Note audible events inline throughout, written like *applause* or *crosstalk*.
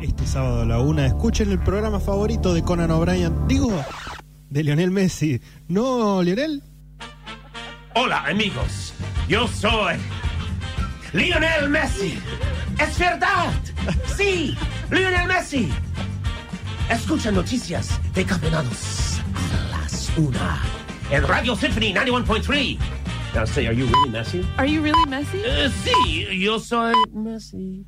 Este sábado a la una, escuchen el programa favorito de Conan O'Brien. Digo, de Lionel Messi. ¿No, Lionel? Hola amigos, yo soy Lionel Messi. Es verdad. Sí, Lionel Messi. Escucha noticias de campeonatos a las una en Radio Symphony 91.3. Now say, are you really Messi? Are you really Messi? Eh, sí, yo soy Messi.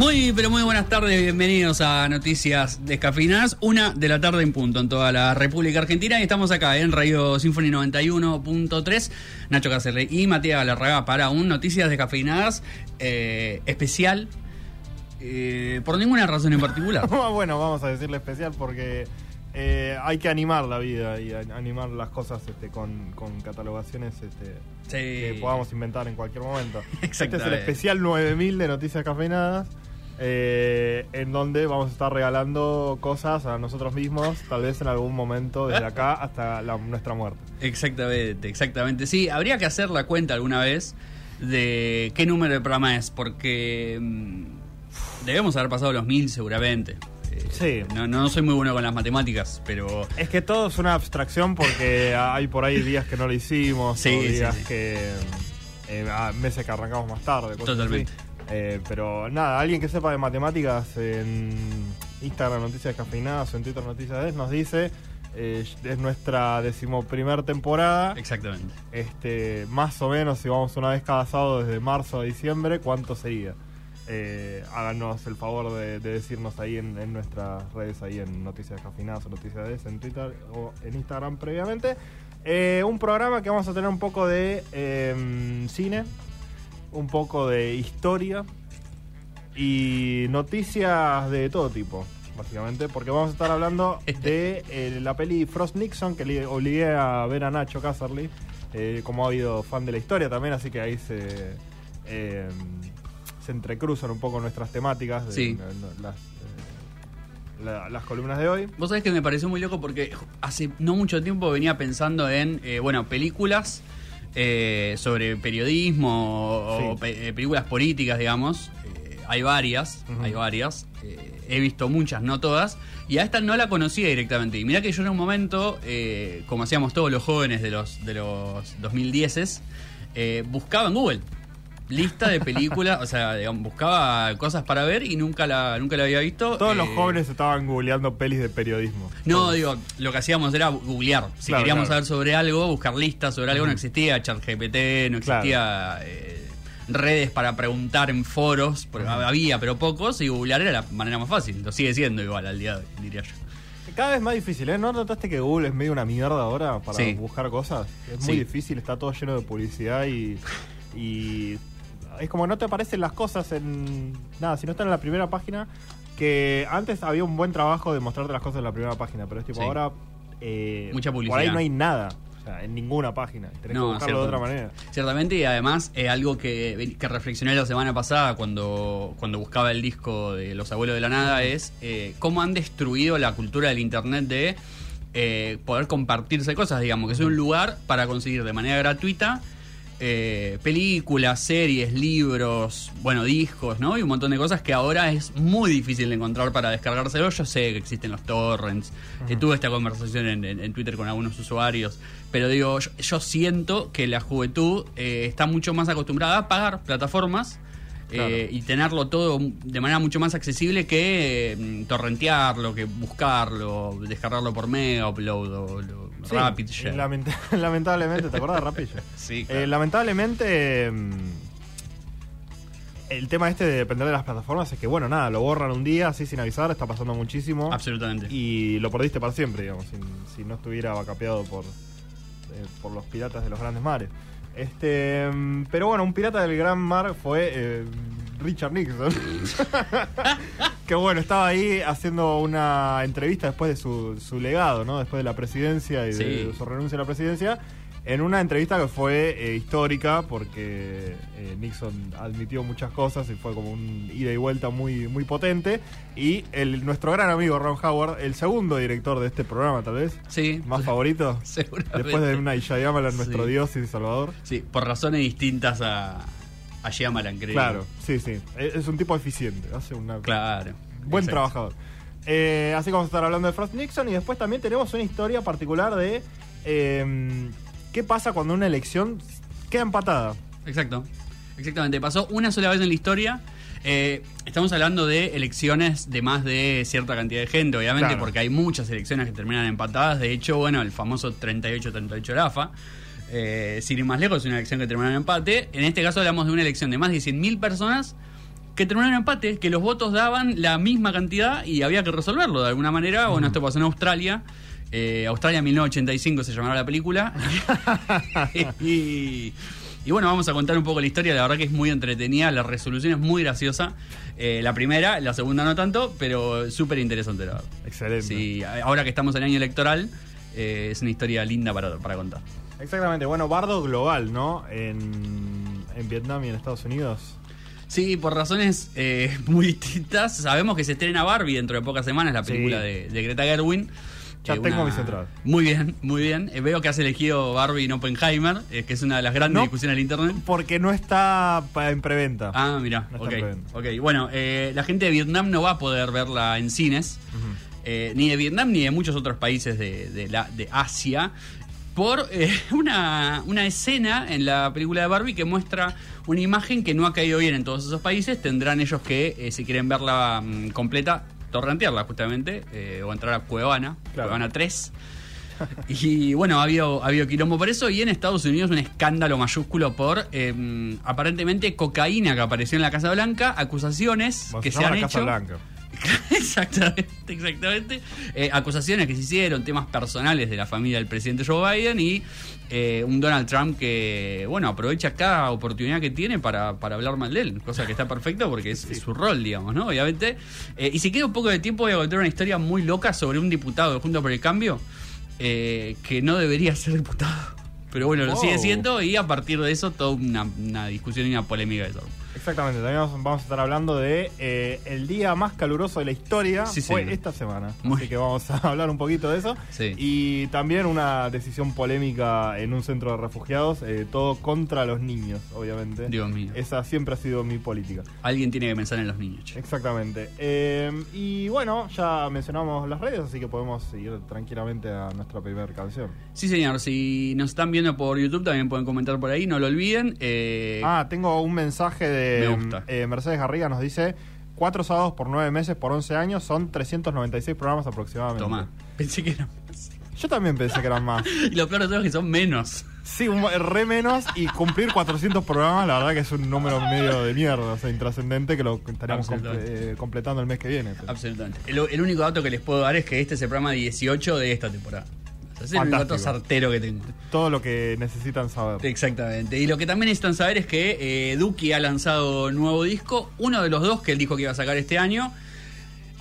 Muy, pero muy buenas tardes, bienvenidos a Noticias Descafinadas, una de la tarde en punto en toda la República Argentina y estamos acá en Radio Symphony 91.3, Nacho Cáceres y Matías Galarraga para un Noticias Descafeinadas eh, especial, eh, por ninguna razón en particular. *laughs* bueno, vamos a decirle especial porque eh, hay que animar la vida y animar las cosas este, con, con catalogaciones este, Sí. que podamos inventar en cualquier momento. *laughs* Este es el Exactamente. especial 9000 de Noticias Cafeinadas. eh, en donde vamos a estar regalando cosas a nosotros mismos, tal vez en algún momento, desde acá *laughs* hasta la- nuestra muerte. Exactamente, exactamente. Sí, habría que hacer la cuenta alguna vez de qué número de programa es, porque mm, debemos haber pasado los mil seguramente. Eh, Sí. No, no soy muy bueno con las matemáticas, pero Es que todo es una abstracción porque *laughs* hay por ahí días que no lo hicimos, Sí, o días sí. que. eh, meses que arrancamos más tarde. cosas Totalmente. así. Eh, pero nada, alguien que sepa de matemáticas en Instagram Noticias Cafeinadas o en Twitter Noticias Des nos dice. eh, es nuestra decimoprimer temporada. exactamente. Este, más o menos, si vamos una vez cada sábado desde marzo a diciembre, ¿cuánto sería? Eh, háganos el favor de, de decirnos ahí en, en nuestras redes, ahí en Noticias Cafinadas o Noticias DS, en Twitter o en Instagram previamente. Eh, un programa que vamos a tener un poco de eh, cine, un poco de historia y noticias de todo tipo, básicamente, porque vamos a estar hablando de *laughs* eh, la peli Frost Nixon, que le obligué a ver a Nacho Casserly, eh, como ha habido fan de la historia también, así que ahí se, eh, se entrecruzan un poco nuestras temáticas, de, Sí. las, eh, la- las columnas de hoy. Vos sabés que me pareció muy loco porque hace no mucho tiempo venía pensando en, eh, bueno, películas eh, sobre periodismo o pe- películas políticas, digamos. Eh, hay varias, hay varias. He visto muchas, no todas. Y a esta no la conocía directamente. Y mirá que yo en un momento, como hacíamos todos los jóvenes de los, de los 2010s, eh, buscaba en Google lista de películas, o sea, digamos, buscaba cosas para ver y nunca la, nunca la había visto. Todos los Eh, jóvenes estaban googleando pelis de periodismo. no, digo, lo que hacíamos era googlear. Si Claro, queríamos claro. saber sobre algo, buscar listas sobre algo, no existía ChatGPT, no Claro. existía eh, redes para preguntar en foros, porque había, pero pocos, y googlear era la manera más fácil. Lo sigue siendo igual al día de hoy, diría yo. Cada vez más difícil, ¿eh? ¿No notaste que Google es medio una mierda ahora para Sí. buscar cosas? Es muy Sí. difícil, está todo lleno de publicidad y, y es como no te aparecen las cosas en... Nada, si no están en la primera página, que antes había un buen trabajo de mostrarte las cosas en la primera página, pero es tipo Sí. ahora... eh, Mucha Por ahí publicidad. no hay nada, o sea, en ninguna página. Tenés que buscarlo de otra manera. Ciertamente, y además eh, algo que, que reflexioné la semana pasada cuando, cuando buscaba el disco de Los Abuelos de la Nada es eh, cómo han destruido la cultura del Internet de eh, poder compartirse cosas, digamos, que es un lugar para conseguir de manera gratuita eh, películas, series, libros, bueno, discos, ¿no? Y un montón de cosas que ahora es muy difícil de encontrar para descargárselo. Yo sé que existen los torrents, eh, tuve esta conversación en, en- en Twitter con algunos usuarios, pero digo, yo, yo siento que la juventud eh, está mucho más acostumbrada a pagar plataformas. eh, y tenerlo todo de manera mucho más accesible que eh, torrentearlo, que buscarlo, descargarlo por mega upload o lo- Sí, rapid y share. lament- *laughs* lamentablemente, ¿te acuerdas de Rapid Share? *laughs* Sí, Eh, lamentablemente, mm, el tema este de depender de las plataformas es que, bueno, nada, lo borran un día así sin avisar, está pasando muchísimo. Absolutamente. Y lo perdiste para siempre, digamos, si no estuviera vacapeado por, eh, por los piratas de los grandes mares. Este, mm, pero bueno, un pirata del gran mar fue eh, Richard Nixon. *laughs* que bueno, estaba ahí haciendo una entrevista después de su, su legado, ¿no? Después de la presidencia y de su renuncia a la presidencia. en una entrevista que fue eh, histórica porque eh, Nixon admitió muchas cosas y fue como un ida y vuelta muy, muy potente. Y el, nuestro gran amigo Ron Howard, el segundo director de este programa, tal vez, Sí. más favorito, *laughs* después de una Ishayamala, nuestro Sí. Dios y Salvador. Sí, por razones distintas a, a Shyamalan, creo. Claro, sí, sí. Es es un tipo eficiente, hace una Claro. Buen Exacto. trabajador. Eh, así que vamos a estar hablando de Frost Nixon y después también tenemos una historia particular de eh, qué pasa cuando una elección queda empatada. Exacto. Exactamente. Pasó una sola vez en la historia. Eh, estamos hablando de elecciones de más de cierta cantidad de gente, obviamente, Claro. porque hay muchas elecciones que terminan empatadas. De hecho, bueno, el famoso 38-38 Rafa. Eh, sin ir más lejos, es una elección que terminó en empate. En este caso hablamos de una elección de más de 100.000 personas que terminó en empate, que los votos daban la misma cantidad y había que resolverlo de alguna manera. Bueno, esto pasó en Australia. Eh, Australia 1985 se llamará la película. *laughs* *laughs* y, y bueno, vamos a contar un poco la historia. La verdad que es muy entretenida, la resolución es muy graciosa. Eh, la primera, la segunda no tanto, pero súper interesante, la verdad. Excelente. Sí, ahora que estamos en año electoral, eh, es una historia linda para, para contar. Exactamente. Bueno, bardo global, ¿no? En, en Vietnam y en Estados Unidos. Sí, por razones eh, *laughs* muy distintas. Sabemos que se estrena Barbie dentro de pocas semanas, la Sí. película de, de Greta Gerwin. Ya Eh, tengo mis entradas. Muy bien, muy bien. Eh, veo que has elegido Barbie en Oppenheimer, eh, que es una de las grandes No. discusiones del internet. Porque no está en preventa. Ah, mira, No está ok. en preventa. ok. Bueno, eh, la gente de Vietnam no va a poder verla en cines, eh, ni de Vietnam ni de muchos otros países de, de la, de Asia, por eh, *laughs* una, una escena en la película de Barbie que muestra una imagen que no ha caído bien en todos esos países. Tendrán ellos que, eh, si quieren verla mm, completa, torrentearla justamente, eh, o entrar a Cuevana, Claro. Cuevana 3. *laughs* Y bueno, ha habido, ha habido quilombo por eso. Y en Estados Unidos un escándalo mayúsculo por eh, aparentemente cocaína que apareció en la Casa Blanca, acusaciones que se han Casa hecho. Blanca. *laughs* exactamente, exactamente. Eh, acusaciones que se hicieron, temas personales de la familia del presidente Joe Biden y eh, un Donald Trump que, bueno, aprovecha cada oportunidad que tiene para, para hablar mal de él, cosa que está perfecto porque es, es su rol, digamos, ¿no? Obviamente. Eh, y si queda un poco de tiempo, voy a contar una historia muy loca sobre un diputado de Juntos por el Cambio eh, que no debería ser diputado. Pero bueno, lo sigue siendo y a partir de eso toda una, una discusión y una polémica de eso. Exactamente, también vamos, a estar hablando de eh, el día más caluroso de la historia. Sí, fue esta semana. Muy Así que vamos a *laughs* hablar un poquito de eso. Sí. Y también una decisión polémica en un centro de refugiados, eh, todo contra los niños, obviamente. Dios mío. Esa siempre ha sido mi política. Alguien tiene que pensar en los niños, che. Exactamente. Eh, y bueno, ya mencionamos las redes, así que podemos seguir tranquilamente a nuestra primera canción. Sí, señor. Si nos están viendo por YouTube, también pueden comentar por ahí, no lo olviden. Eh, Ah, tengo un mensaje de Me gusta. eh, Mercedes Garriga, nos dice, cuatro sábados por nueve meses por 11 años, son 396 programas aproximadamente. toma. Pensé que eran. Yo también pensé que eran más. *laughs* Y lo peor de todo es que son menos. Sí, un, re menos y cumplir 400 programas, la verdad que es un número medio de mierda, o sea, intrascendente que lo estaríamos comple- eh, completando el mes que viene. Absolutamente. El, el único dato que les puedo dar es que este es el programa 18 de esta temporada. Es el Fantástico. sartero que tengo. Todo lo que necesitan saber. Exactamente. Y lo que también necesitan saber es que eh, Duki ha lanzado nuevo disco, uno de los dos que él dijo que iba a sacar este año.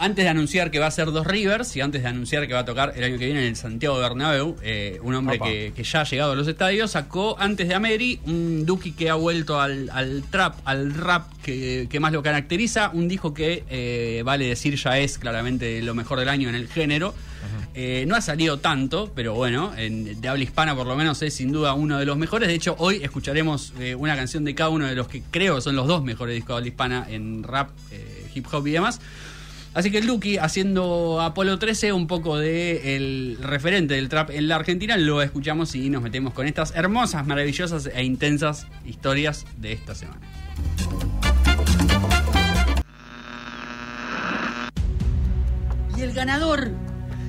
Antes de anunciar que va a ser dos Rivers y antes de anunciar que va a tocar el año que viene en el Santiago Bernabéu, eh, un hombre que, que ya ha llegado a los estadios, sacó antes de Ameri un Duki que ha vuelto al, al trap, al rap que, que más lo caracteriza, un disco que eh, vale decir ya es claramente lo mejor del año en el género. Eh, no ha salido tanto, pero bueno, en- de habla hispana por lo menos es sin duda uno de los mejores. De hecho, hoy escucharemos eh, una canción de cada uno de los que creo son los dos mejores discos de habla hispana en rap, eh, hip hop y demás. Así que Duki, haciendo Apolo 13, un poco de el referente del trap en la Argentina, lo escuchamos y nos metemos con estas hermosas, maravillosas e intensas historias de esta semana. Y el ganador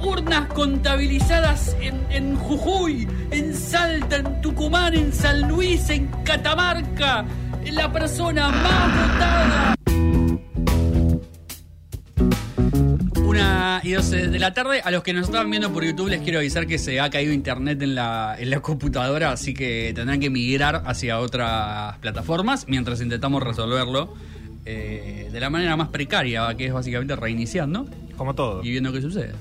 urnas contabilizadas en, en Jujuy, en Salta, en Tucumán, en San Luis, en Catamarca, la persona más votada. y 12 de la tarde. A los que nos estaban viendo por YouTube les quiero avisar que se ha caído internet en la, en la computadora, así que tendrán que migrar hacia otras plataformas mientras intentamos resolverlo eh, de la manera más precaria, que es básicamente reiniciando Como todo. y viendo qué sucede.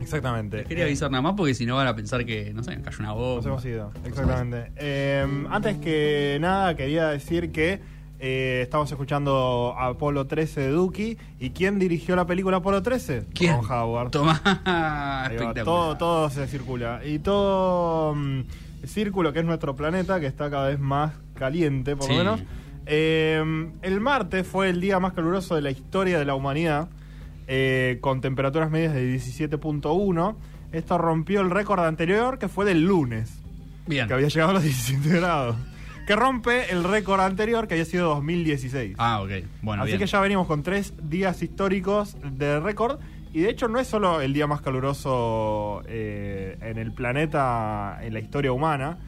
Exactamente. Les quería avisar nada más porque si no van a pensar que, no sé, cayó una Nos voz. hemos ido, exactamente. Eh, antes que nada, quería decir que eh, estamos escuchando Apolo 13 de Duki. ¿Y quién dirigió la película Apolo 13? ¿Quién? Ron Howard. Va, *laughs* espectacular. todo, todo se circula. Y todo mm, el círculo que es nuestro planeta, que está cada vez más caliente, por Sí. lo menos. Eh, el martes fue el día más caluroso de la historia de la humanidad, eh, con temperaturas medias de 17.1. Esto rompió el récord anterior, que fue del lunes, Bien. que había llegado a los *laughs* 17 grados. Que rompe el récord anterior, que había sido 2016. Ah, ok. Bueno, Así bien. que ya venimos con tres días históricos de récord. Y de hecho no es solo el día más caluroso eh, en el planeta, en la historia humana,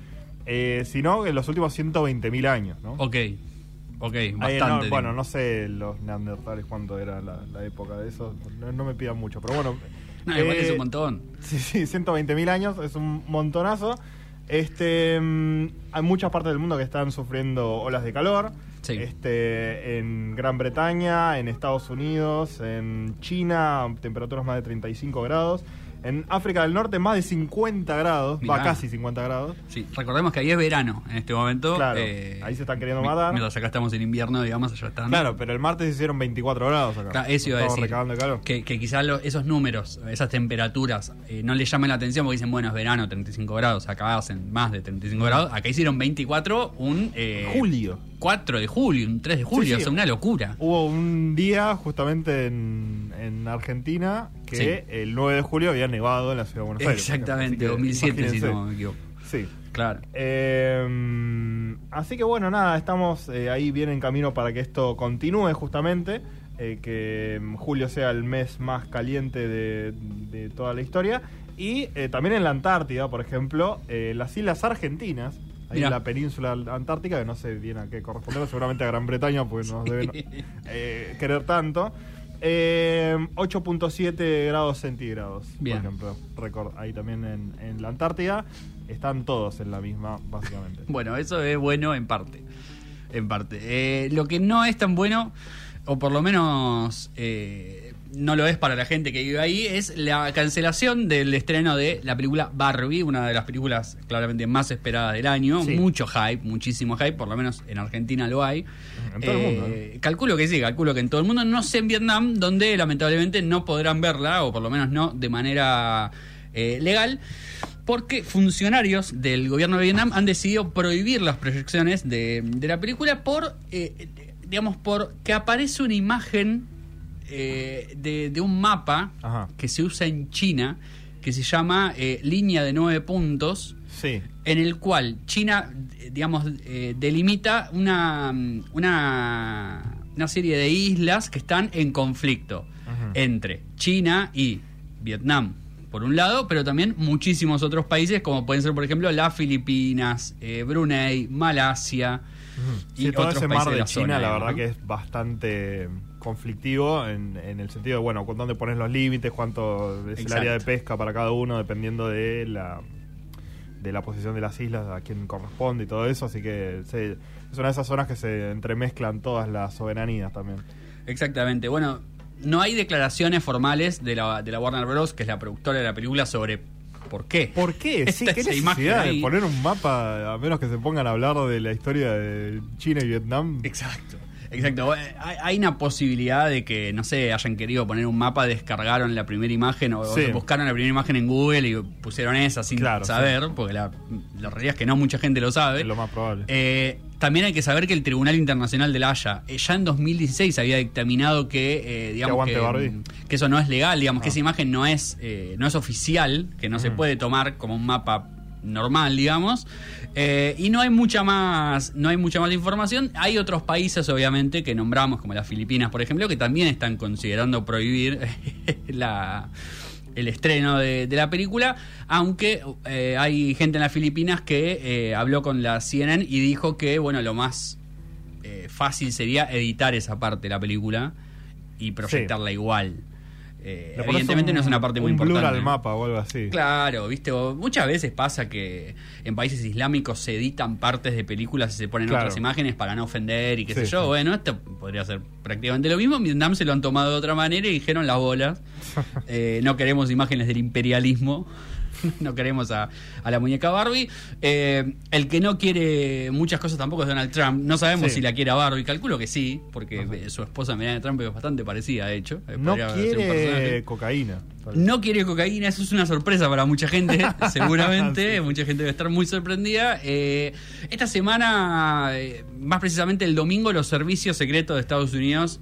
eh, sino en los últimos 120.000 años. ¿no? Ok. Ok, Ahí, bastante. no, bueno, no sé los neandertales cuánto era la, la época de eso. No, no me pidan mucho, pero bueno. No, igual eh, es un montón. Sí, sí, 120.000 años, es un montonazo. Este, mm, hay muchas partes del mundo que están sufriendo olas de calor. Sí. Este, en Gran Bretaña, en Estados Unidos, en China, temperaturas más de 35 grados. En África del Norte, más de 50 grados. Va, casi 50 grados. Sí, recordemos que ahí es verano en este momento. Claro, eh, ahí se están queriendo matar. Mientras acá estamos en invierno, digamos, allá están. Claro, pero el martes hicieron 24 grados acá. Claro, eso iba a Estamos decir. calor. Que, que quizás lo- esos números, esas temperaturas, eh, no les llamen la atención porque dicen, bueno, es verano, 35 grados. Acá hacen más de 35 grados. Acá hicieron 24 un. eh, Julio. 4 de julio, un 3 de julio. Sí, sí. O sea, una locura. Hubo un día justamente en, en Argentina que Sí. el 9 de julio había nevado en la ciudad de Buenos Aires. Exactamente, Así que 2007, si no me equivoco. Sí. Claro. Eh, así que bueno, nada, estamos eh, ahí bien en camino para que esto continúe justamente. eh, que julio sea el mes más caliente de, de toda la historia. Y eh, también en la Antártida, por ejemplo, eh, las islas argentinas, ahí Mirá. en la península antártica, que no sé bien a qué corresponde, *laughs* seguramente a Gran Bretaña, pues nos deben eh, querer tanto. Eh, 8.7 grados centígrados, Bien. por ejemplo. Récord ahí también en, en la Antártida. Están todos en la misma, básicamente. *laughs* Bueno, eso es bueno en parte. En parte. Eh, lo que no es tan bueno, o por lo menos eh, no lo es para la gente que vive ahí, es la cancelación del estreno de la película Barbie, una de las películas claramente más esperadas del año. Sí. Mucho hype, muchísimo hype, por lo menos en Argentina lo hay. En todo el mundo, Eh, Calculo que sí, calculo que en todo el mundo, no sé en Vietnam, donde lamentablemente no podrán verla, o por lo menos no de manera eh, legal, porque funcionarios del gobierno de Vietnam han decidido prohibir las proyecciones de, de la película por, eh, digamos, por que aparece una imagen eh, de, de un mapa Ajá. que se usa en China, que se llama eh, línea de nueve puntos, Sí. en el cual China, digamos, eh, delimita una, una, una serie de islas que están en conflicto entre China y Vietnam, por un lado, pero también muchísimos otros países, como pueden ser, por ejemplo, las Filipinas, eh, Brunei, Malasia y Sí, todo otros ese países mar de la China, zona, la verdad ¿no? que es bastante conflictivo en, en el sentido de, bueno, con dónde pones los límites, cuánto es el área de pesca para cada uno, dependiendo de la de la posición de las islas, a quién corresponde y todo eso, así que sí, es una de esas zonas que se entremezclan todas las soberanías también. Exactamente. Bueno, no hay declaraciones formales de la, de la Warner Bros., que es la productora de la película, sobre por qué. ¿Por qué? *laughs* Sí, ¿Qué necesidad de poner un mapa, a menos que se pongan a hablar de la historia de China y Vietnam? Exacto. Exacto. Hay, una posibilidad de que, no sé, hayan querido poner un mapa, descargaron la primera imagen o, o Sí. buscaron la primera imagen en Google y pusieron esa sin Claro, saber, porque la, la realidad es que no mucha gente lo sabe. Es lo más probable. Eh, también hay que saber que el Tribunal Internacional de la Haya eh, ya en 2016 había dictaminado que, eh, digamos que, mm, que eso no es legal, digamos que Ah. esa imagen no es eh, no es oficial, que no se Ujú. puede tomar como un mapa normal, digamos. Eh, y no hay mucha más no hay mucha más información. Hay otros países, obviamente, que nombramos, como las Filipinas, por ejemplo, que también están considerando prohibir *laughs* la el estreno de, de la película, aunque eh, hay gente en las Filipinas que eh, habló con la CNN y dijo que, bueno, lo más fácil sería editar esa parte de la película y proyectarla igual. Eh, evidentemente un- no es una parte muy un blur importante. al mapa o algo así. Claro, viste, o muchas veces pasa que en países islámicos se editan partes de películas y se ponen Claro. otras imágenes para no ofender y qué Sí, sé yo. sí. Bueno, esto podría ser prácticamente lo mismo. En Vietnam se lo han tomado de otra manera y dijeron las bolas. *laughs* Eh, no queremos imágenes del imperialismo. *laughs* No queremos a, a la muñeca Barbie. Eh, el que no quiere muchas cosas tampoco es Donald Trump. No sabemos Sí. si la quiere a Barbie. Calculo que sí, porque su esposa Melania Trump es bastante parecida, de hecho. Eh, No quiere cocaína. No quiere cocaína, eso es una sorpresa para mucha gente, *laughs* *laughs* seguramente. Sí. Mucha gente debe estar muy sorprendida. Eh, esta semana, más precisamente el domingo, los servicios secretos de Estados Unidos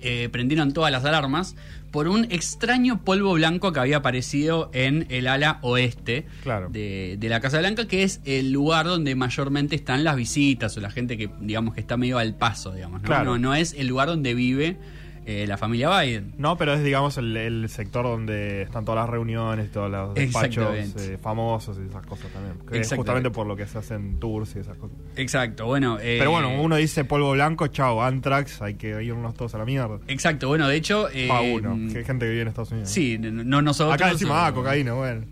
eh, prendieron todas las alarmas por un extraño polvo blanco que había aparecido en el ala oeste Claro. de, de la Casa Blanca, que es el lugar donde mayormente están las visitas o la gente que, digamos, que está medio al paso, digamos. ¿no? Claro. No, no es el lugar donde vive eh, la familia Biden. No, pero es, digamos, el, el sector donde están todas las reuniones, todos los despachos eh, famosos y esas cosas también. Que es justamente por lo que se hacen tours y esas cosas. Exacto, bueno. eh, Pero bueno, uno dice polvo blanco, chao, Antrax, hay que irnos todos a la mierda. Exacto, bueno, de hecho. eh, Pa' uno, que hay gente que vive en Estados Unidos. Sí, no no nosotros. Acá decimos, ah, cocaína, bueno.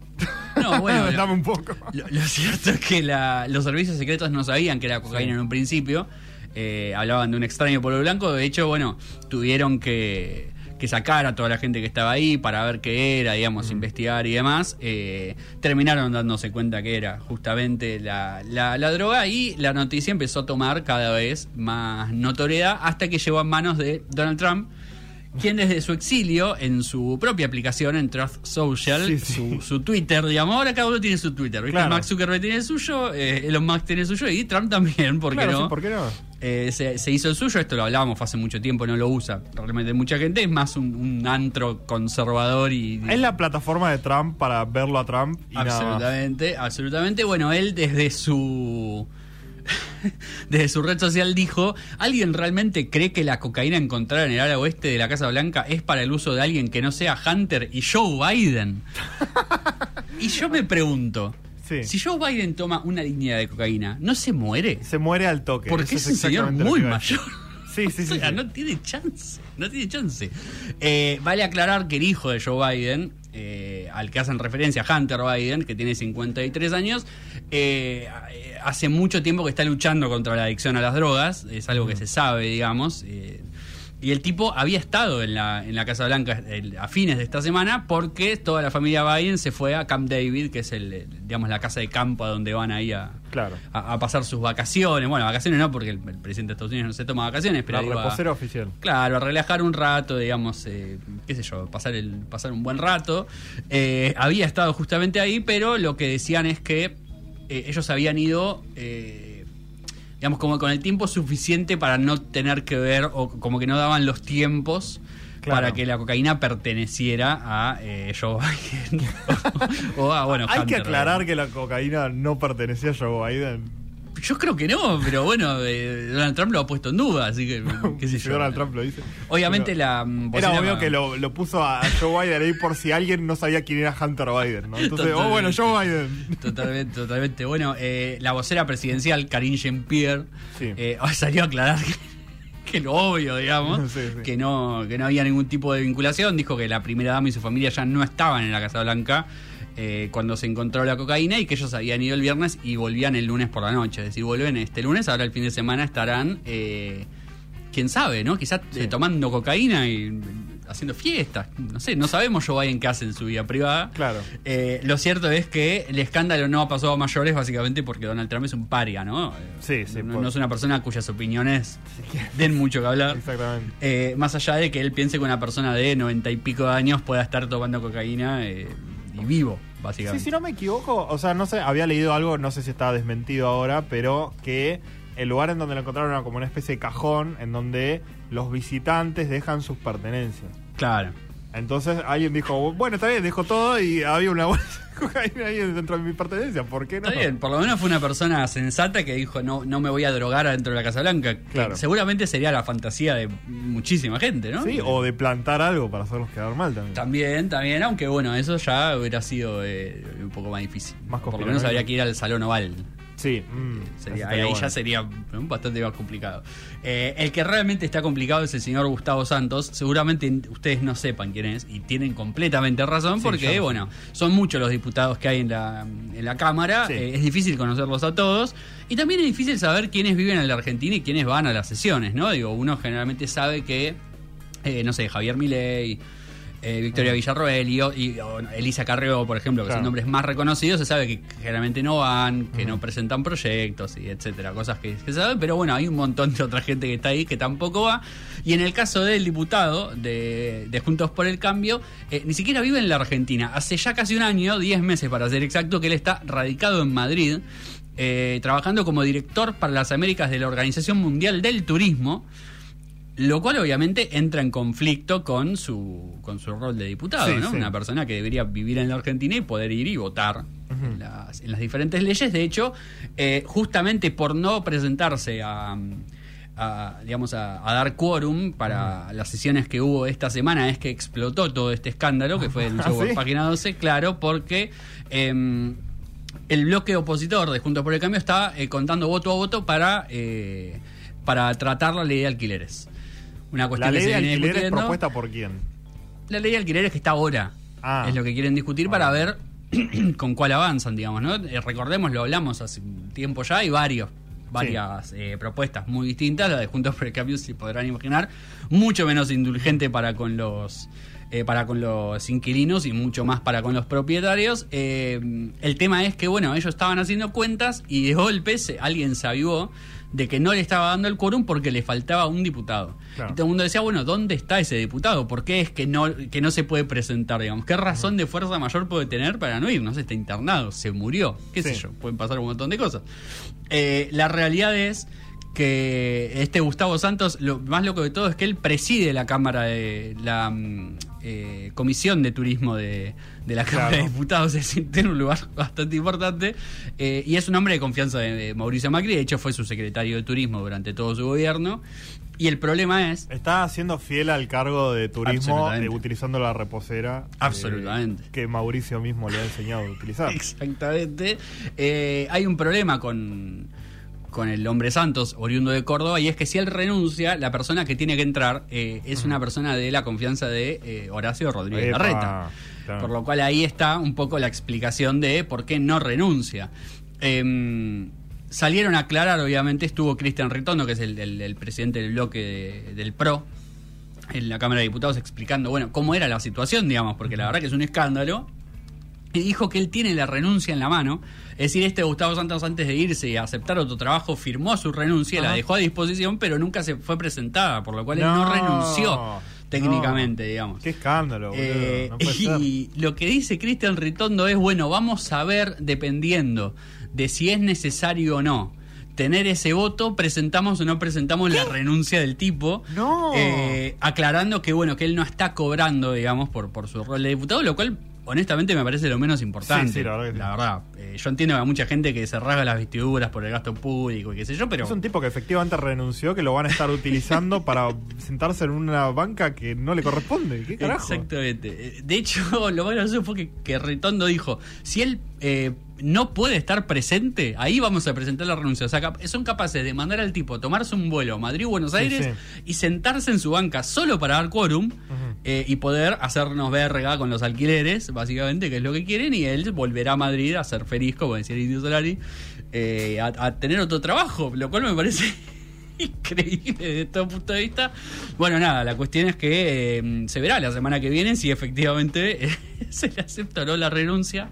No, bueno, *laughs* Dame un poco. Lo, lo cierto es que la- los servicios secretos no sabían que era cocaína Sí. en un principio. Eh, hablaban de un extraño polvo blanco. De hecho, bueno, tuvieron que, que sacar a toda la gente que estaba ahí para ver qué era, digamos, investigar y demás. Eh, terminaron dándose cuenta que era justamente la, la- la droga y la noticia empezó a tomar cada vez más notoriedad hasta que llegó a manos de Donald Trump. Quien desde su exilio, en su propia aplicación, en Truth Social, Sí, sí. Su, su Twitter, digamos, ahora cada uno tiene su Twitter, ¿viste? Claro. Mark Zuckerberg tiene el suyo, eh, Elon Musk tiene el suyo y Trump también, ¿por qué Claro, no? sí, ¿por qué no? Eh, se, se hizo el suyo, esto lo hablábamos hace mucho tiempo, no lo usa realmente mucha gente, es más un, un antro conservador y... Es la plataforma de Trump para verlo a Trump y nada más. Absolutamente, absolutamente. Bueno, él desde su *laughs* desde su red social dijo, ¿alguien realmente cree que la cocaína encontrada en el ala oeste de la Casa Blanca es para el uso de alguien que no sea Hunter y Joe Biden? *laughs* y yo me pregunto, Sí. si Joe Biden toma una línea de cocaína, ¿no se muere? Se muere al toque. Porque es un señor muy mayor. Sí, sí, *laughs* sí. O sea, sí. no tiene chance. No tiene chance. Eh, vale aclarar que el hijo de Joe Biden, eh, al que hacen referencia, Hunter Biden, que tiene 53 años, eh, hace mucho tiempo que está luchando contra la adicción a las drogas. Es algo que se sabe, digamos. eh, y el tipo había estado en la, en la Casa Blanca el- a fines de esta semana porque toda la familia Biden se fue a Camp David, que es el, el, digamos la casa de campo a donde van ahí a, Claro. a, a pasar sus vacaciones. Bueno, vacaciones no, porque el, el presidente de Estados Unidos no se toma vacaciones, pero La a- reposera oficial. Claro, a relajar un rato, digamos, eh, qué sé yo, pasar, el, pasar un buen rato. Eh, había estado justamente ahí, pero lo que decían es que eh, ellos habían ido, eh, digamos, como con el tiempo suficiente para no tener que ver, o como que no daban los tiempos. Claro. Para que la cocaína perteneciera a eh, Joe Biden *laughs* o, o a, bueno, Hay que aclarar que la cocaína no pertenecía a Joe Biden. Yo creo que no, pero bueno, eh, Donald Trump lo ha puesto en duda, así que, *laughs* qué sé Si yo. Donald Trump lo dice. Obviamente Pero la... mm, Era obvio que lo, lo puso a Joe Biden ahí por si alguien no sabía quién era Hunter Biden, ¿no? Entonces, oh, bueno, Joe Biden. Totalmente, totalmente. Bueno, eh, la vocera presidencial, Karine Jean-Pierre, Sí. eh, *laughs* salió a aclarar que, que lo obvio, digamos, *laughs* Sí, sí. Que, no, que no había ningún tipo de vinculación. Dijo que la primera dama y su familia ya no estaban en la Casa Blanca eh, cuando se encontró la cocaína y que ellos habían ido el viernes y volvían el lunes por la noche. Es decir, vuelven este lunes, ahora el fin de semana estarán, eh, quién sabe, ¿no? Quizás eh, tomando cocaína y haciendo fiestas. No sé, no sabemos Joe Biden qué hace en su vida privada. Claro. Eh, lo cierto es que el escándalo no ha pasado a mayores básicamente porque Donald Trump es un paria, ¿no? Sí, sí, No, por- no es una persona cuyas opiniones den mucho que hablar. Exactamente. Eh, más allá de que él piense que una persona de noventa y pico de años pueda estar tomando cocaína eh, y vivo, Sí, básicamente. si no me equivoco, o sea, no sé, había leído algo, no sé si está desmentido ahora, pero que el lugar en donde lo encontraron era como una especie de cajón en donde los visitantes dejan sus pertenencias. Claro. Entonces alguien dijo, bueno, está bien, dejo todo y había una bolsa de *laughs* cocaína ahí dentro de mi pertenencia, ¿por qué no? Está bien, por lo menos fue una persona sensata que dijo no, no me voy a drogar adentro de la Casa Blanca. Claro. seguramente sería la fantasía de muchísima gente, ¿no? Sí, o de plantar algo para hacerlos quedar mal también. También, también, aunque bueno, eso ya hubiera sido eh, un poco más difícil. Más Por lo menos habría que ir al Salón Oval. Sí, mm, Sería- ahí bueno. ya sería bastante más complicado. Eh, el que realmente está complicado es el señor Gustavo Santos. Seguramente ustedes no sepan quién es y tienen completamente razón porque, bueno, son muchos los diputados que hay en la, en la Cámara. Sí. Eh, es difícil conocerlos a todos. Y también es difícil saber quiénes viven en la Argentina y quiénes van a las sesiones, ¿no? Digo, uno generalmente sabe que, eh, no sé, Javier Milei. Eh, Victoria Villarroel y, o- y- o Elisa Carrió, por ejemplo, que Claro. son nombres más reconocidos, se sabe que generalmente no van, que no presentan proyectos y etcétera, cosas que, que se saben, pero bueno, hay un montón de otra gente que está ahí que tampoco va. Y en el caso del diputado de, de Juntos por el Cambio, eh, ni siquiera vive en la Argentina. Hace ya casi un año, 10 meses para ser exacto, que él está radicado en Madrid, eh, trabajando como director para las Américas de la Organización Mundial del Turismo. Lo cual obviamente entra en conflicto con su, con su rol de diputado, Sí, ¿no? sí. Una persona que debería vivir en la Argentina y poder ir y votar en, las, en las diferentes leyes. De hecho, eh, justamente por no presentarse a, a, digamos, a, a dar quórum para las sesiones que hubo esta semana es que explotó todo este escándalo que fue denunciado *laughs* ¿Ah, sí? Página 12, claro, porque... em, el bloque opositor de Juntos por el Cambio está eh, contando voto a voto para, eh, para tratar la ley de alquileres. Una La cuestión ley que de se viene alquileres discutiendo. propuesta por quién. La ley de alquileres que está ahora. Ah. Es lo que quieren discutir Ah. para ver *clears throat* con cuál avanzan, digamos, ¿no? Eh, recordemos, lo hablamos hace tiempo ya, hay varios, varias eh, propuestas muy distintas. La de Juntos por el Cambio, si podrán imaginar, mucho menos indulgente para con los eh, para con los inquilinos y mucho más para con los propietarios. Eh, el tema es que, bueno, ellos estaban haciendo cuentas y de golpe se- alguien se avivó de que no le estaba dando el quórum porque le faltaba un diputado. Claro. Y todo el mundo decía, bueno, ¿dónde está ese diputado? ¿Por qué es que no, que no se puede presentar, digamos? ¿Qué razón de fuerza mayor puede tener para no ir? No sé, está internado, se murió, qué sé yo, pueden pasar un montón de cosas. Eh, la realidad es que este Gustavo Santos, lo más loco de todo es que él preside la Cámara de la mm, eh, Comisión de Turismo de, de la Cámara Claro. de Diputados, *laughs* es tiene un lugar bastante importante eh, y es un hombre de confianza de, de Mauricio Macri, de hecho fue su secretario de Turismo durante todo su gobierno y el problema es Está siendo fiel al cargo de turismo eh, utilizando la reposera. eh, Absolutamente. que Mauricio mismo le ha enseñado a utilizar. *laughs* Exactamente. Hay un problema con, con el hombre Santos, oriundo de Córdoba, y es que si él renuncia, la persona que tiene que entrar eh, es una persona de la confianza de eh, Horacio Rodríguez Epa, Larreta. claro. Por lo cual ahí está un poco la explicación de por qué no renuncia. Em, salieron a aclarar, obviamente, estuvo Cristian Ritondo, que es el, el- el presidente del bloque de- del PRO, en la Cámara de Diputados explicando, bueno, cómo era la situación, digamos, porque la verdad que es un escándalo. Y dijo que él tiene la renuncia en la mano. Es decir, este Gustavo Santos antes de irse y aceptar otro trabajo firmó su renuncia, la Ajá. dejó a disposición, pero nunca se fue presentada, por lo cual él no No, renunció técnicamente, no. digamos. Qué escándalo, boludo. Eh, no ser. y lo que dice Cristian Ritondo es, bueno, vamos a ver, dependiendo de si es necesario o no tener ese voto, presentamos o no presentamos la renuncia del tipo, No. Eh, aclarando que, bueno, que él no está cobrando, digamos, por, por su rol de diputado, lo cual... Honestamente me parece lo menos importante. Sí, sí, la verdad que sí. La verdad. Eh, yo entiendo que hay mucha gente que se rasga las vestiduras por el gasto público y qué sé yo, pero... Es un tipo que efectivamente renunció, que lo van a estar utilizando *laughs* para sentarse en una banca que no le corresponde. ¿Qué carajo? Exactamente. Eh, De hecho, *laughs* lo más gracioso fue que, que Ritondo dijo, si él eh, no puede estar presente, ahí vamos a presentar la renuncia. O sea, son capaces de mandar al tipo a tomarse un vuelo a Madrid o Buenos Sí, Aires sí. y sentarse en su banca solo para dar quórum eh, y poder hacernos verga con los alquileres, básicamente, que es lo que quieren, y él volverá a Madrid a ser feliz, como decía el Indio Solari, eh, a, a tener otro trabajo, lo cual me parece *laughs* increíble desde todo punto de vista. Bueno, nada, la cuestión es que eh, se verá la semana que viene si efectivamente eh, *laughs* se le acepta o no la renuncia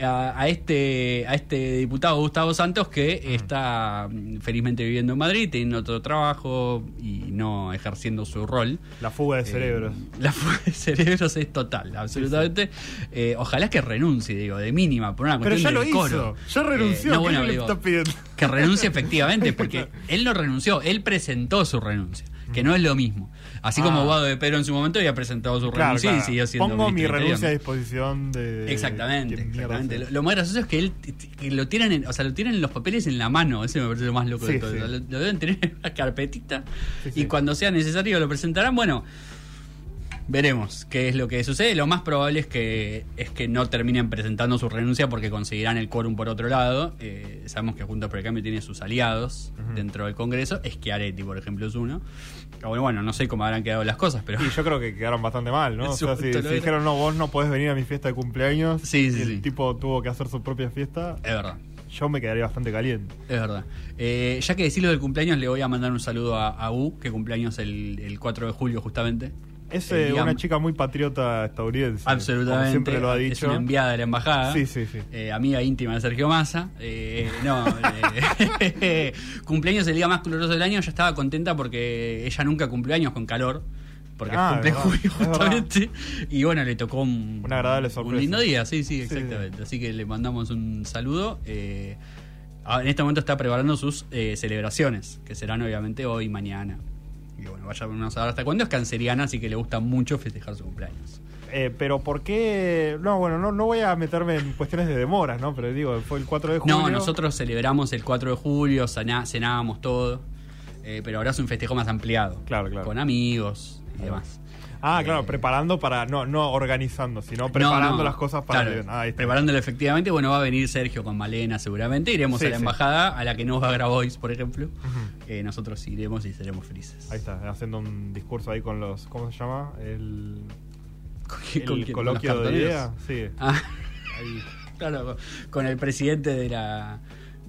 a, a este a este diputado Gustavo Santos que está mm, felizmente viviendo en Madrid, teniendo otro trabajo y no ejerciendo su rol. La fuga de Eh, cerebros. la fuga de cerebros es total, absolutamente. Eh, ojalá que renuncie, digo, de mínima, por una Pero cuestión ya lo hizo. Ya renunció. Eh, no, ¿Qué bueno, digo, está pidiendo? que renuncie *laughs* efectivamente, porque él no renunció, él presentó su renuncia, que no es lo mismo. Así como Ah. Guado de Pedro en su momento había presentado su Claro, renuncia claro. y siguió siendo Pongo mi renuncia a disposición de. Exactamente, ¿Quién mierda exactamente. Lo, lo más gracioso es que él que lo tienen, en- o sea, lo tienen los papeles en la mano. Ese me parece lo más loco de todo. sí. Lo, lo deben tener en una carpetita Sí, y cuando sea necesario lo presentarán. Bueno, Veremos qué es lo que sucede. Lo más probable es que es que no terminen presentando su renuncia porque conseguirán el quórum por otro lado. Eh, sabemos que Juntos por el Cambio tiene sus aliados dentro del Congreso. Schiaretti, por ejemplo, es uno. Bueno, bueno, no sé cómo habrán quedado las cosas, pero Y yo creo que quedaron bastante mal, ¿no? *laughs* O sea, si, dijeron, no, vos no podés venir a mi fiesta de cumpleaños, Sí, sí, el sí. tipo tuvo que hacer su propia fiesta, es verdad. yo me quedaría bastante caliente. Es verdad. Eh, ya que decirlo del cumpleaños, le voy a mandar un saludo a, a U, que cumpleaños el, el 4 de julio justamente. Es eh, una chica muy patriota estadounidense. Absolutamente. Como siempre lo ha Es dicho. una enviada de la embajada. Sí, sí, sí. Eh, amiga íntima de Sergio Massa. Eh, no, eh, *laughs* cumpleaños el día más caluroso del año. Yo estaba contenta porque ella nunca cumplió años con calor. Porque Ah, cumple es julio es justamente. Y bueno, le tocó un, Una agradable un sorpresa. lindo día. Sí, sí, Sí, exactamente. Así que le mandamos un saludo. Eh, ah, en este momento está preparando sus eh, celebraciones, que serán obviamente hoy y mañana. Y bueno, vaya a saber hasta cuándo. Es canceriana, así que le gusta mucho festejar su cumpleaños. Eh, pero ¿por qué? No, bueno, no, no voy a meterme en cuestiones de demoras, ¿no? Pero digo, fue el 4 de julio. No, nosotros celebramos el 4 de julio, cená- cenábamos todo, eh, pero ahora es un festejo más ampliado. Claro, claro. Con amigos y demás. Ah, claro, Eh, preparando para. No, no organizando, sino preparando No, no, las cosas para. claro, ah, preparándolo efectivamente, bueno, va a venir Sergio con Malena seguramente, iremos Sí, a la sí. embajada, a la que no va a Grabois, por ejemplo. Eh, nosotros iremos y seremos felices. Ahí está, haciendo un discurso ahí con los. ¿Cómo se llama? El, ¿Con el quién? ¿Con coloquio de idea. Sí. Ah, Ahí. *laughs* claro, con el presidente de la...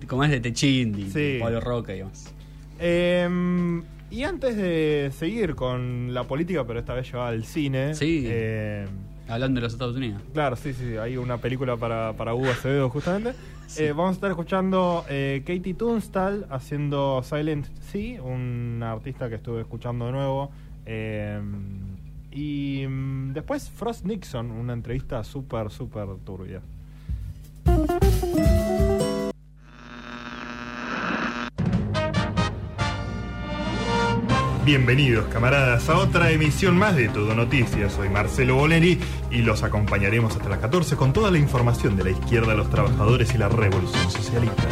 Como es de Techindi, Sí. Pablo Roca y demás. Em, y antes de seguir con la política, pero esta vez llevada al cine. Sí. em, Hablando de los Estados Unidos. Claro, sí, sí, hay una película para, para Hugo Acevedo justamente. Eh, vamos a estar escuchando eh, Katie Tunstall haciendo Silent Sea, un artista que estuve escuchando de nuevo. Eh, y mm, después Frost Nixon, una entrevista súper, súper turbia. Bienvenidos camaradas a otra emisión más de Todo Noticias. Soy Marcelo Boleri y los acompañaremos hasta las 14 con toda la información de la izquierda, los trabajadores y la revolución socialista.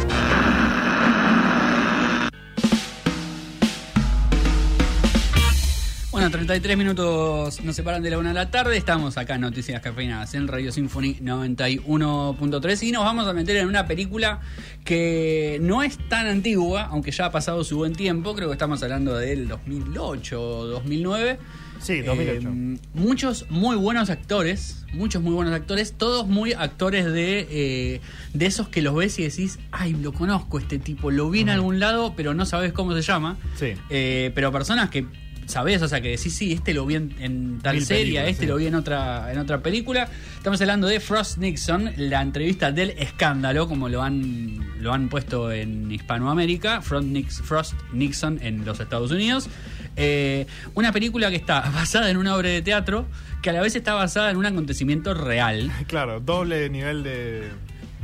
Bueno, 33 minutos nos separan de la una de la tarde. Estamos acá en Noticias Cafeinadas en Radio Symphony 91.3 y nos vamos a meter en una película que no es tan antigua, aunque ya ha pasado su buen tiempo. Creo que estamos hablando del 2008 o 2009. Sí, 2008. Eh, muchos muy buenos actores, muchos muy buenos actores, todos muy actores de, eh, de esos que los ves y decís, ay, lo conozco este tipo, lo vi en algún lado, pero no sabes cómo se llama. Sí. Eh, pero personas que sabés, o sea, que decís, sí, este lo vi en, en tal Mil serie, este sí. lo vi en otra, en otra película. Estamos hablando de Frost Nixon, la entrevista del escándalo, como lo han, lo han puesto en Hispanoamérica, Frost, Nix- Frost Nixon en los Estados Unidos. Eh, una película que está *laughs* basada en una obra de teatro, que a la vez está basada en un acontecimiento real. *laughs* Claro, doble nivel de,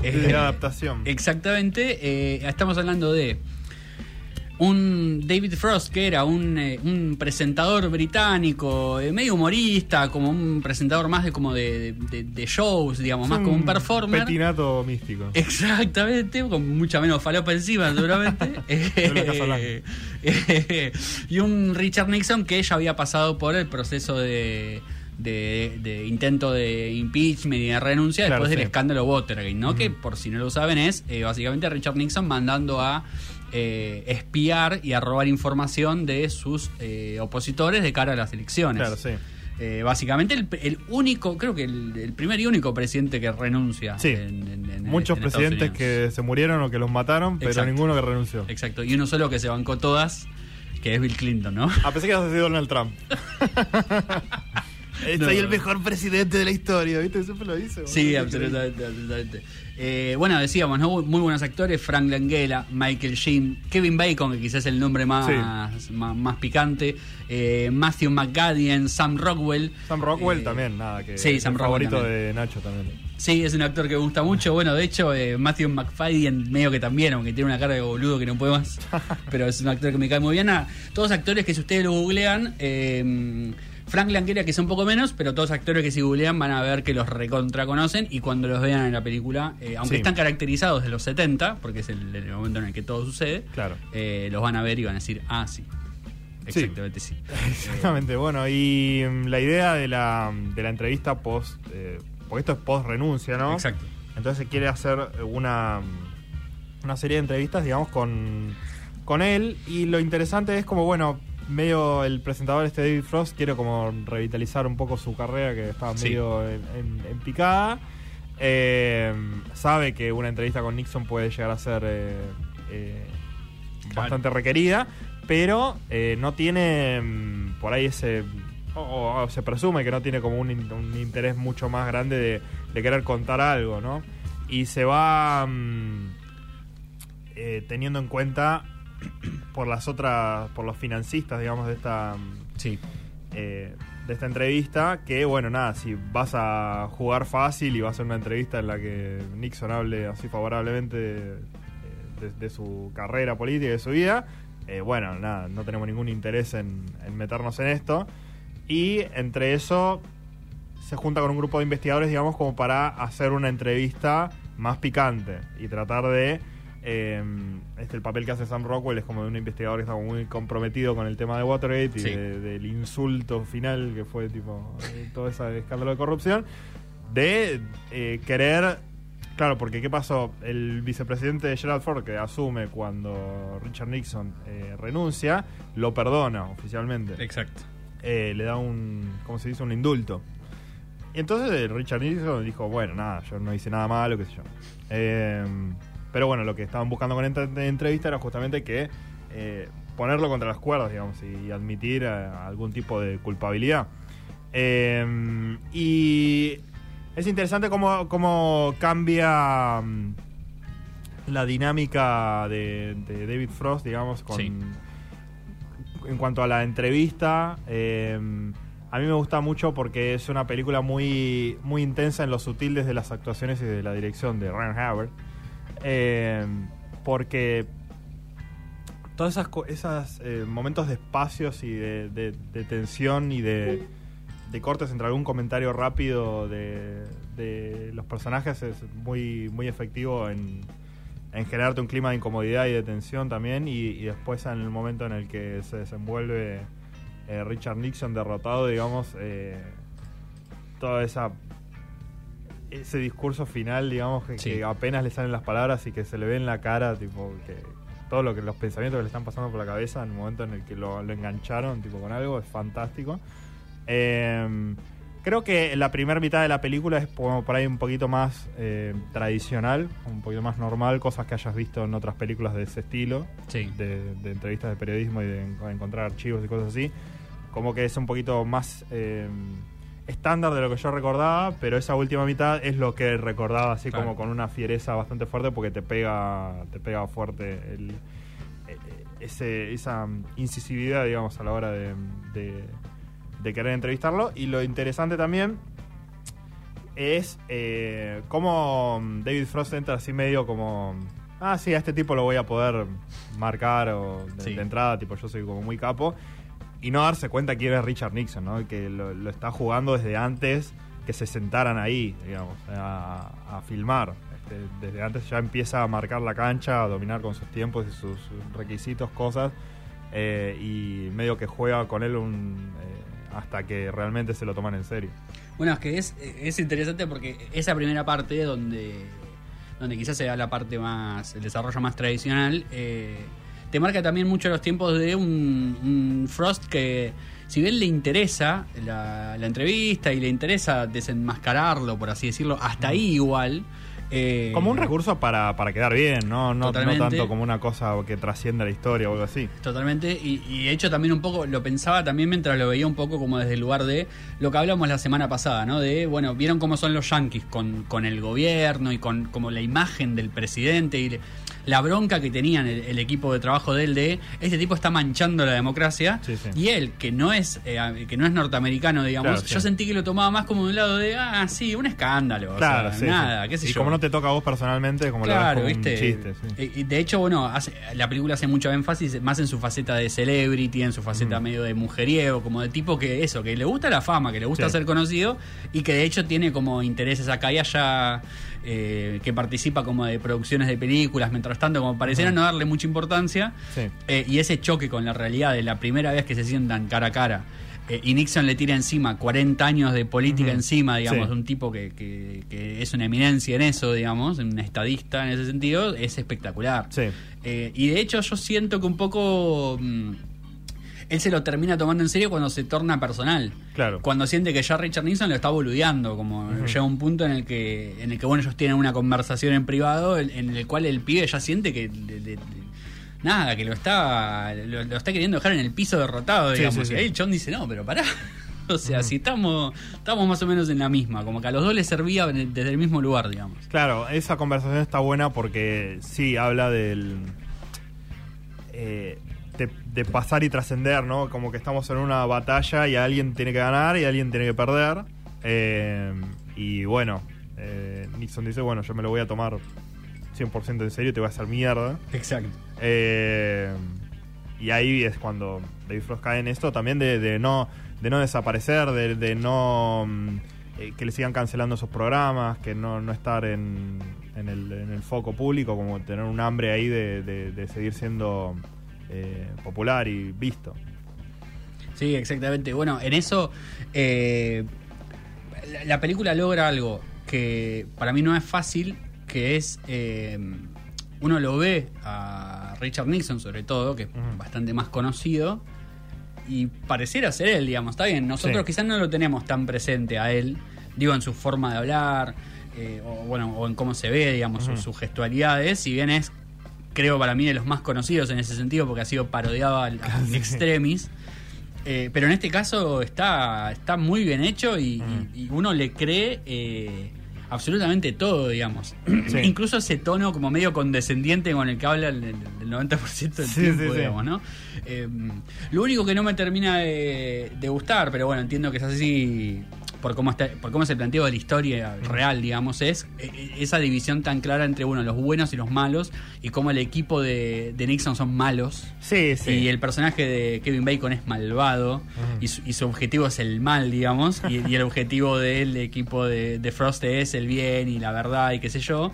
de Eh, adaptación. Exactamente. eh, estamos hablando de un David Frost, que era un, eh, un presentador británico, eh, medio humorista, como un presentador más de como de, de- de shows, digamos, más como un performer. Petinato místico. Exactamente, con mucha menos falopa encima, seguramente. *laughs* *laughs* *laughs* Y un Richard Nixon que ya había pasado por el proceso de, de- de intento de impeachment y de renuncia Claro, después del escándalo Watergate, ¿no? Que por si no lo saben es eh, básicamente Richard Nixon mandando a eh, espiar y a robar información de sus eh, opositores de cara a las elecciones. Claro, sí. Eh, básicamente el, el único, creo que el, el primer y único presidente que renuncia. Sí. en- en- en- Muchos en Estados presidentes que se murieron o que los mataron, pero Exacto. ninguno que renunció. Exacto, y uno solo que se bancó todas, que es Bill Clinton, ¿no? A pesar que has sido Donald Trump. *laughs* No. Soy el mejor presidente de la historia, ¿viste? Siempre lo dice. Sí, absolutamente, absolutamente. Eh, bueno, decíamos, ¿no? Muy buenos actores, Frank Langella, Michael Sheen, Kevin Bacon, que quizás es el nombre más, más, más picante, eh, Matthew McGadden, Sam Rockwell. Sam Rockwell Eh, también, nada, que sí, es Sam el Rockwell favorito también. de Nacho también. Sí, es un actor que me gusta mucho. Bueno, de hecho, eh, Matthew McFadden medio que también, aunque tiene una cara de boludo que no puede más. *laughs* pero es un actor que me cae muy bien. Ah, todos actores que si ustedes lo googlean, eh, Frank Langella que es un poco menos, pero todos actores que si googlean van a ver que los recontra conocen y cuando los vean en la película, eh, aunque Sí. están caracterizados de los 70, porque es el, el momento en el que todo sucede, Claro. eh, los van a ver y van a decir, ah, sí. Exactamente, sí. *laughs* Exactamente, bueno, y mm, la idea de la, de la entrevista post, eh, porque esto es post renuncia, ¿no? Exacto. Entonces se quiere hacer una, una serie de entrevistas, digamos, con, con él. Y lo interesante es como, bueno, medio el presentador este David Frost quiere como revitalizar un poco su carrera que estaba Sí. medio en, en- en picada. Eh, sabe que una entrevista con Nixon puede llegar a ser eh, eh, Claro. bastante requerida, pero no tiene mm, por ahí ese... O, o se presume que no tiene como un, in- un interés mucho más grande de, de querer contar algo, ¿no? Y se va mm, teniendo en cuenta por las otras, por los financistas, digamos, de esta Sí. eh, de esta entrevista, que bueno, nada, si vas a jugar fácil y vas a hacer una entrevista en la que Nixon hable así favorablemente de, de- de su carrera política y de su vida, eh, bueno, nada, no tenemos ningún interés en, en meternos en esto. Y entre eso se junta con un grupo de investigadores, digamos, como para hacer una entrevista más picante y tratar de... eh, este, el papel que hace Sam Rockwell es como de un investigador que está como muy comprometido con el tema de Watergate y de- del insulto final que fue tipo eh, todo ese escándalo de corrupción de eh, querer claro porque qué pasó el vicepresidente Gerald Ford que asume cuando Richard Nixon eh, renuncia lo perdona oficialmente Exacto. le da un, ¿cómo se dice? Un indulto. Y entonces Richard Nixon dijo, bueno, nada, yo no hice nada malo, qué sé yo. Eh, pero bueno, lo que estaban buscando con esta entrevista era justamente que eh, ponerlo contra las cuerdas, digamos, y admitir eh, algún tipo de culpabilidad. Eh, y es interesante cómo, cómo cambia mm, la dinámica de, de David Frost, digamos, con, Sí. en cuanto a la entrevista, eh, a mí me gusta mucho porque es una película muy, muy intensa en lo sutil desde las actuaciones y de la dirección de Ryan Howard. Eh, porque todos esos esas, eh, momentos de espacios y de, tensión y de, cortes entre algún comentario rápido de, los personajes es muy, muy efectivo en, en generarte un clima de incomodidad y de tensión también. Y, y después en el momento en el que se desenvuelve eh, Richard Nixon derrotado, digamos, eh, toda esa ese discurso final, digamos, que, Sí. que apenas le salen las palabras y que se le ve en la cara, tipo, que todo lo que los pensamientos que le están pasando por la cabeza en el momento en el que lo, lo engancharon, tipo, con algo, es fantástico. Eh, creo que la primera mitad de la película es como por ahí un poquito más eh, tradicional, un poquito más normal, cosas que hayas visto en otras películas de ese estilo, Sí. de, de entrevistas de periodismo y de en- encontrar archivos y cosas así. Como que es un poquito más eh, estándar de lo que yo recordaba, pero esa última mitad es lo que recordaba así Claro. como con una fiereza bastante fuerte porque te pega, te pega fuerte el, eh, ese, esa incisividad, digamos, a la hora de, de- de querer entrevistarlo. Y lo interesante también es eh, cómo David Frost entra así medio como... Ah, sí, a este tipo lo voy a poder marcar o de, Sí. de entrada, tipo yo soy como muy capo. Y no darse cuenta quién es Richard Nixon, ¿no? Que lo, está jugando desde antes que se sentaran ahí, digamos, a, a filmar. Este, desde antes ya empieza a marcar la cancha, a dominar con sus tiempos y sus requisitos, cosas. eh, y medio que juega con él un, eh, hasta que realmente se lo toman en serio. Bueno, es que es, es interesante porque esa primera parte donde, donde quizás se da la parte más, el desarrollo más tradicional, eh, te marca también mucho los tiempos de un, un Frost que, si bien le interesa la, la entrevista y le interesa desenmascararlo, por así decirlo, hasta ahí igual. eh, Como un recurso para, para quedar bien, ¿no? No, no tanto como una cosa que trasciende la historia o algo así. Totalmente, y, y de hecho también un poco, lo pensaba también mientras lo veía un poco como desde el lugar de lo que hablamos la semana pasada, ¿no? De, bueno, vieron cómo son los yanquis con, con el gobierno y con como la imagen del presidente y le- la bronca que tenían el, el equipo de trabajo de él de, este tipo está manchando la democracia, Sí, sí. y él, que no es eh, que no es norteamericano, digamos, Claro, yo sentí que lo tomaba más como de un lado de, ah, sí, un escándalo, o Claro, sea, sí, nada, sí. qué sé y yo. como no te toca a vos personalmente, como Claro, lo ves como viste. un chiste. sí. Y- Y de hecho, bueno, hace- la película hace mucho énfasis más en su faceta de celebrity, en su faceta Mm. medio de mujeriego, como de tipo que eso, que le gusta la fama, que le gusta ser conocido y que de hecho tiene como intereses acá y allá. Eh, que participa como de producciones de películas, mientras tanto, como pareciera no darle mucha importancia. Sí. Eh, y ese choque con la realidad de la primera vez que se sientan cara a cara. eh, y Nixon le tira encima 40 años de política encima, digamos, Sí. un tipo que, que- que es una eminencia en eso, digamos, un estadista en ese sentido, es espectacular. Sí. Y de hecho yo siento que un poco... mm, él se lo termina tomando en serio cuando se torna personal. Claro. Cuando siente que ya Richard Nixon lo está boludeando, como llega un punto en el que, en el que bueno, ellos tienen una conversación en privado, en el cual el pibe ya siente que nada, que lo está, lo, lo está queriendo dejar en el piso derrotado, Sí, digamos. sí, Y ahí el chon dice, no, pero pará. *laughs* O sea, si estamos, estamos más o menos en la misma, como que a los dos les servía desde el mismo lugar, digamos. Claro, esa conversación está buena porque sí habla del. eh, de, de pasar y trascender, ¿no? Como que estamos en una batalla y alguien tiene que ganar y alguien tiene que perder. Eh, y bueno, eh, Nixon dice: Bueno, yo me lo voy a tomar 100% en serio te voy a hacer mierda. Exacto. Eh, y ahí es cuando David Frost cae en esto también de, de no de no desaparecer, de, de no mm, eh, que le sigan cancelando sus programas, que no, no estar en, en, el, en el foco público, como tener un hambre ahí de- de seguir siendo eh, popular y visto. Sí, exactamente. Bueno, en eso eh, la, la película logra algo que para mí no es fácil, que es eh, uno lo ve a Richard Nixon sobre todo, que es bastante más conocido y pareciera ser él, digamos. Está bien, nosotros Sí. quizás no lo tenemos tan presente a él, digo en su forma de hablar eh, o bueno o en cómo se ve, digamos, sus gestualidades, si bien es creo para mí de los más conocidos en ese sentido porque ha sido parodiado al, extremis. Eh, pero en este caso está, está muy bien hecho y, Mm. y- y uno le cree eh, absolutamente todo, digamos. Sí. *clears throat* Incluso ese tono como medio condescendiente con el que habla el, el 90% del Sí, tiempo, sí. digamos, ¿no? Eh, lo único que no me termina de, de gustar, pero bueno, entiendo que es así por cómo está, por cómo se planteó la historia real, digamos, es eh, esa división tan clara entre bueno, los buenos y los malos y cómo el equipo de, de Nixon son malos. Sí, sí. Y el personaje de Kevin Bacon es malvado y, su, y su objetivo es el mal, digamos. Y, y el objetivo del equipo de, de Frost es el bien y la verdad y qué sé yo.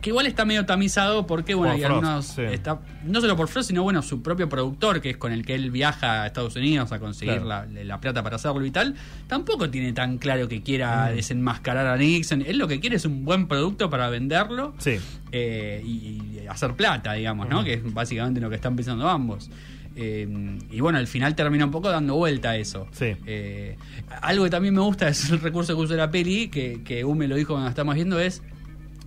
Que igual está medio tamizado porque, bueno, hay algunos. sí. Está, no solo por Frost, sino, bueno, su propio productor, que es con el que él viaja a Estados Unidos a conseguir Claro. la, la plata para hacerlo y tal. Tampoco tiene tan claro que quiera Mm. desenmascarar a Nixon. Él lo que quiere es un buen producto para venderlo Sí. eh, y, y hacer plata, digamos, ¿no? Que es básicamente lo que están pensando ambos. Eh, y bueno, al final termina un poco dando vuelta a eso. Sí. Eh, algo que también me gusta es el *laughs* recurso que usa la peli, que, que U me lo dijo cuando estamos viendo, es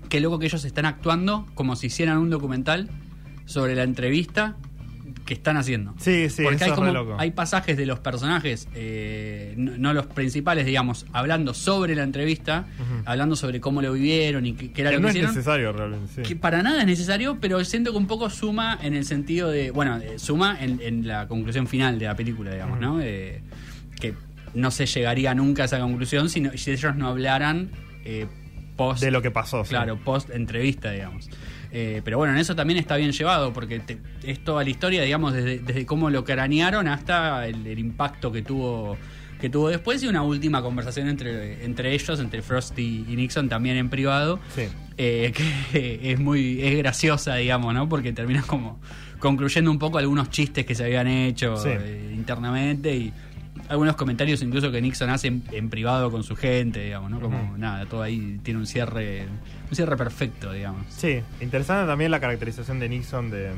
que loco que ellos están actuando como si hicieran un documental sobre la entrevista que están haciendo. Sí, sí, Porque eso hay, es como, re loco. hay pasajes de los personajes, eh, no, no los principales, digamos, hablando sobre la entrevista, hablando sobre cómo lo vivieron y qué, qué era Que lo no que es hicieron necesario realmente. sí. que para nada es necesario, pero siento que un poco suma en el sentido de, bueno, eh, suma en, en la conclusión final de la película, digamos. ¿no? Eh, que no se llegaría nunca a esa conclusión si, no- si ellos no hablaran eh, post... De lo que pasó. sí. Claro, post entrevista, digamos. Eh, pero bueno, en eso también está bien llevado, porque te- es toda la historia, digamos, desde, desde cómo lo cranearon hasta el, el impacto que tuvo que tuvo después y una última conversación entre, entre ellos, entre Frost y, y Nixon, también en privado, Sí. eh, que *laughs* es muy es graciosa, digamos, ¿no? Porque termina como concluyendo un poco algunos chistes que se habían hecho Sí. eh, internamente y algunos comentarios incluso que Nixon hace en, en privado con su gente, digamos, ¿no? Como nada, todo ahí tiene un cierre un cierre perfecto, digamos. Sí, interesante también la caracterización de Nixon de,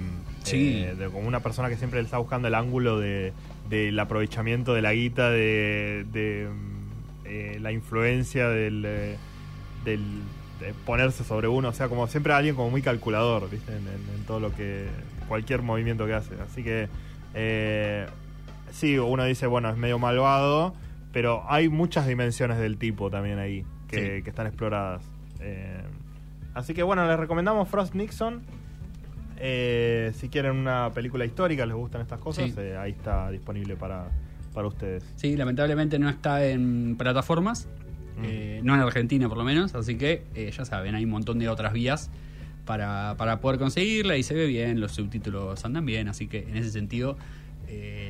Sí. eh, de como una persona que siempre está buscando el ángulo de, del aprovechamiento de la guita, de, de, mm, eh, la influencia del, eh, del de ponerse sobre uno, o sea, como siempre alguien como muy calculador, ¿viste? En, en- en todo lo que cualquier movimiento que hace. Así que eh, sí, uno dice, bueno, es medio malvado, pero hay muchas dimensiones del tipo también ahí que, Sí. que están exploradas. Eh, así que bueno, les recomendamos Frost Nixon. Eh, si quieren una película histórica, les gustan estas cosas, Sí. eh, ahí está disponible para, para ustedes. Sí, lamentablemente no está en plataformas, Mm. eh, no en Argentina por lo menos, así que ya saben, hay un montón de otras vías para, para poder conseguirla y se ve bien, los subtítulos andan bien, así que en ese sentido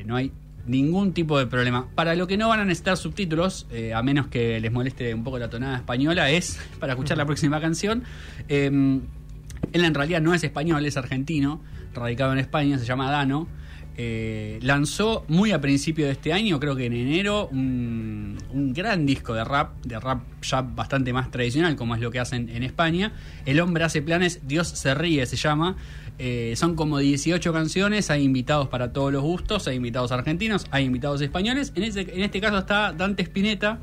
no hay ningún tipo de problema. Para lo que no van a necesitar subtítulos, eh, a menos que les moleste un poco la tonada española, es para escuchar la próxima canción. Eh, él en realidad no es español, es argentino, radicado en España, se llama Dano. Eh, lanzó muy a principio de este año, creo que en enero, un, un gran disco de rap, de rap ya bastante más tradicional, como es lo que hacen en España. El hombre hace planes, Dios se ríe, se llama. Eh, son como 18 canciones, hay invitados para todos los gustos, hay invitados argentinos, hay invitados españoles. En, ese- en este caso está Dante Spinetta,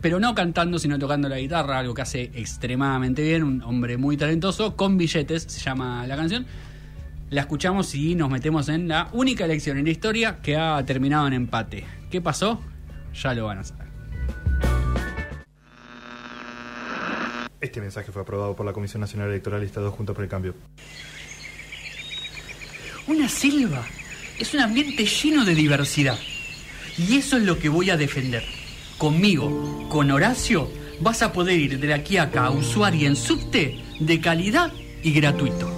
pero no cantando, sino tocando la guitarra, algo que hace extremadamente bien, un hombre muy talentoso, con billetes, se llama la canción. La escuchamos y nos metemos en la única elección en la historia que ha terminado en empate. ¿Qué pasó? Ya lo van a saber. Este mensaje fue aprobado por la Comisión Nacional Electoral y Estado Juntos por el Cambio. Una selva es un ambiente lleno de diversidad. Y eso es lo que voy a defender. Conmigo, con Horacio, vas a poder ir de aquí a acá a usuario en subte de calidad y gratuito.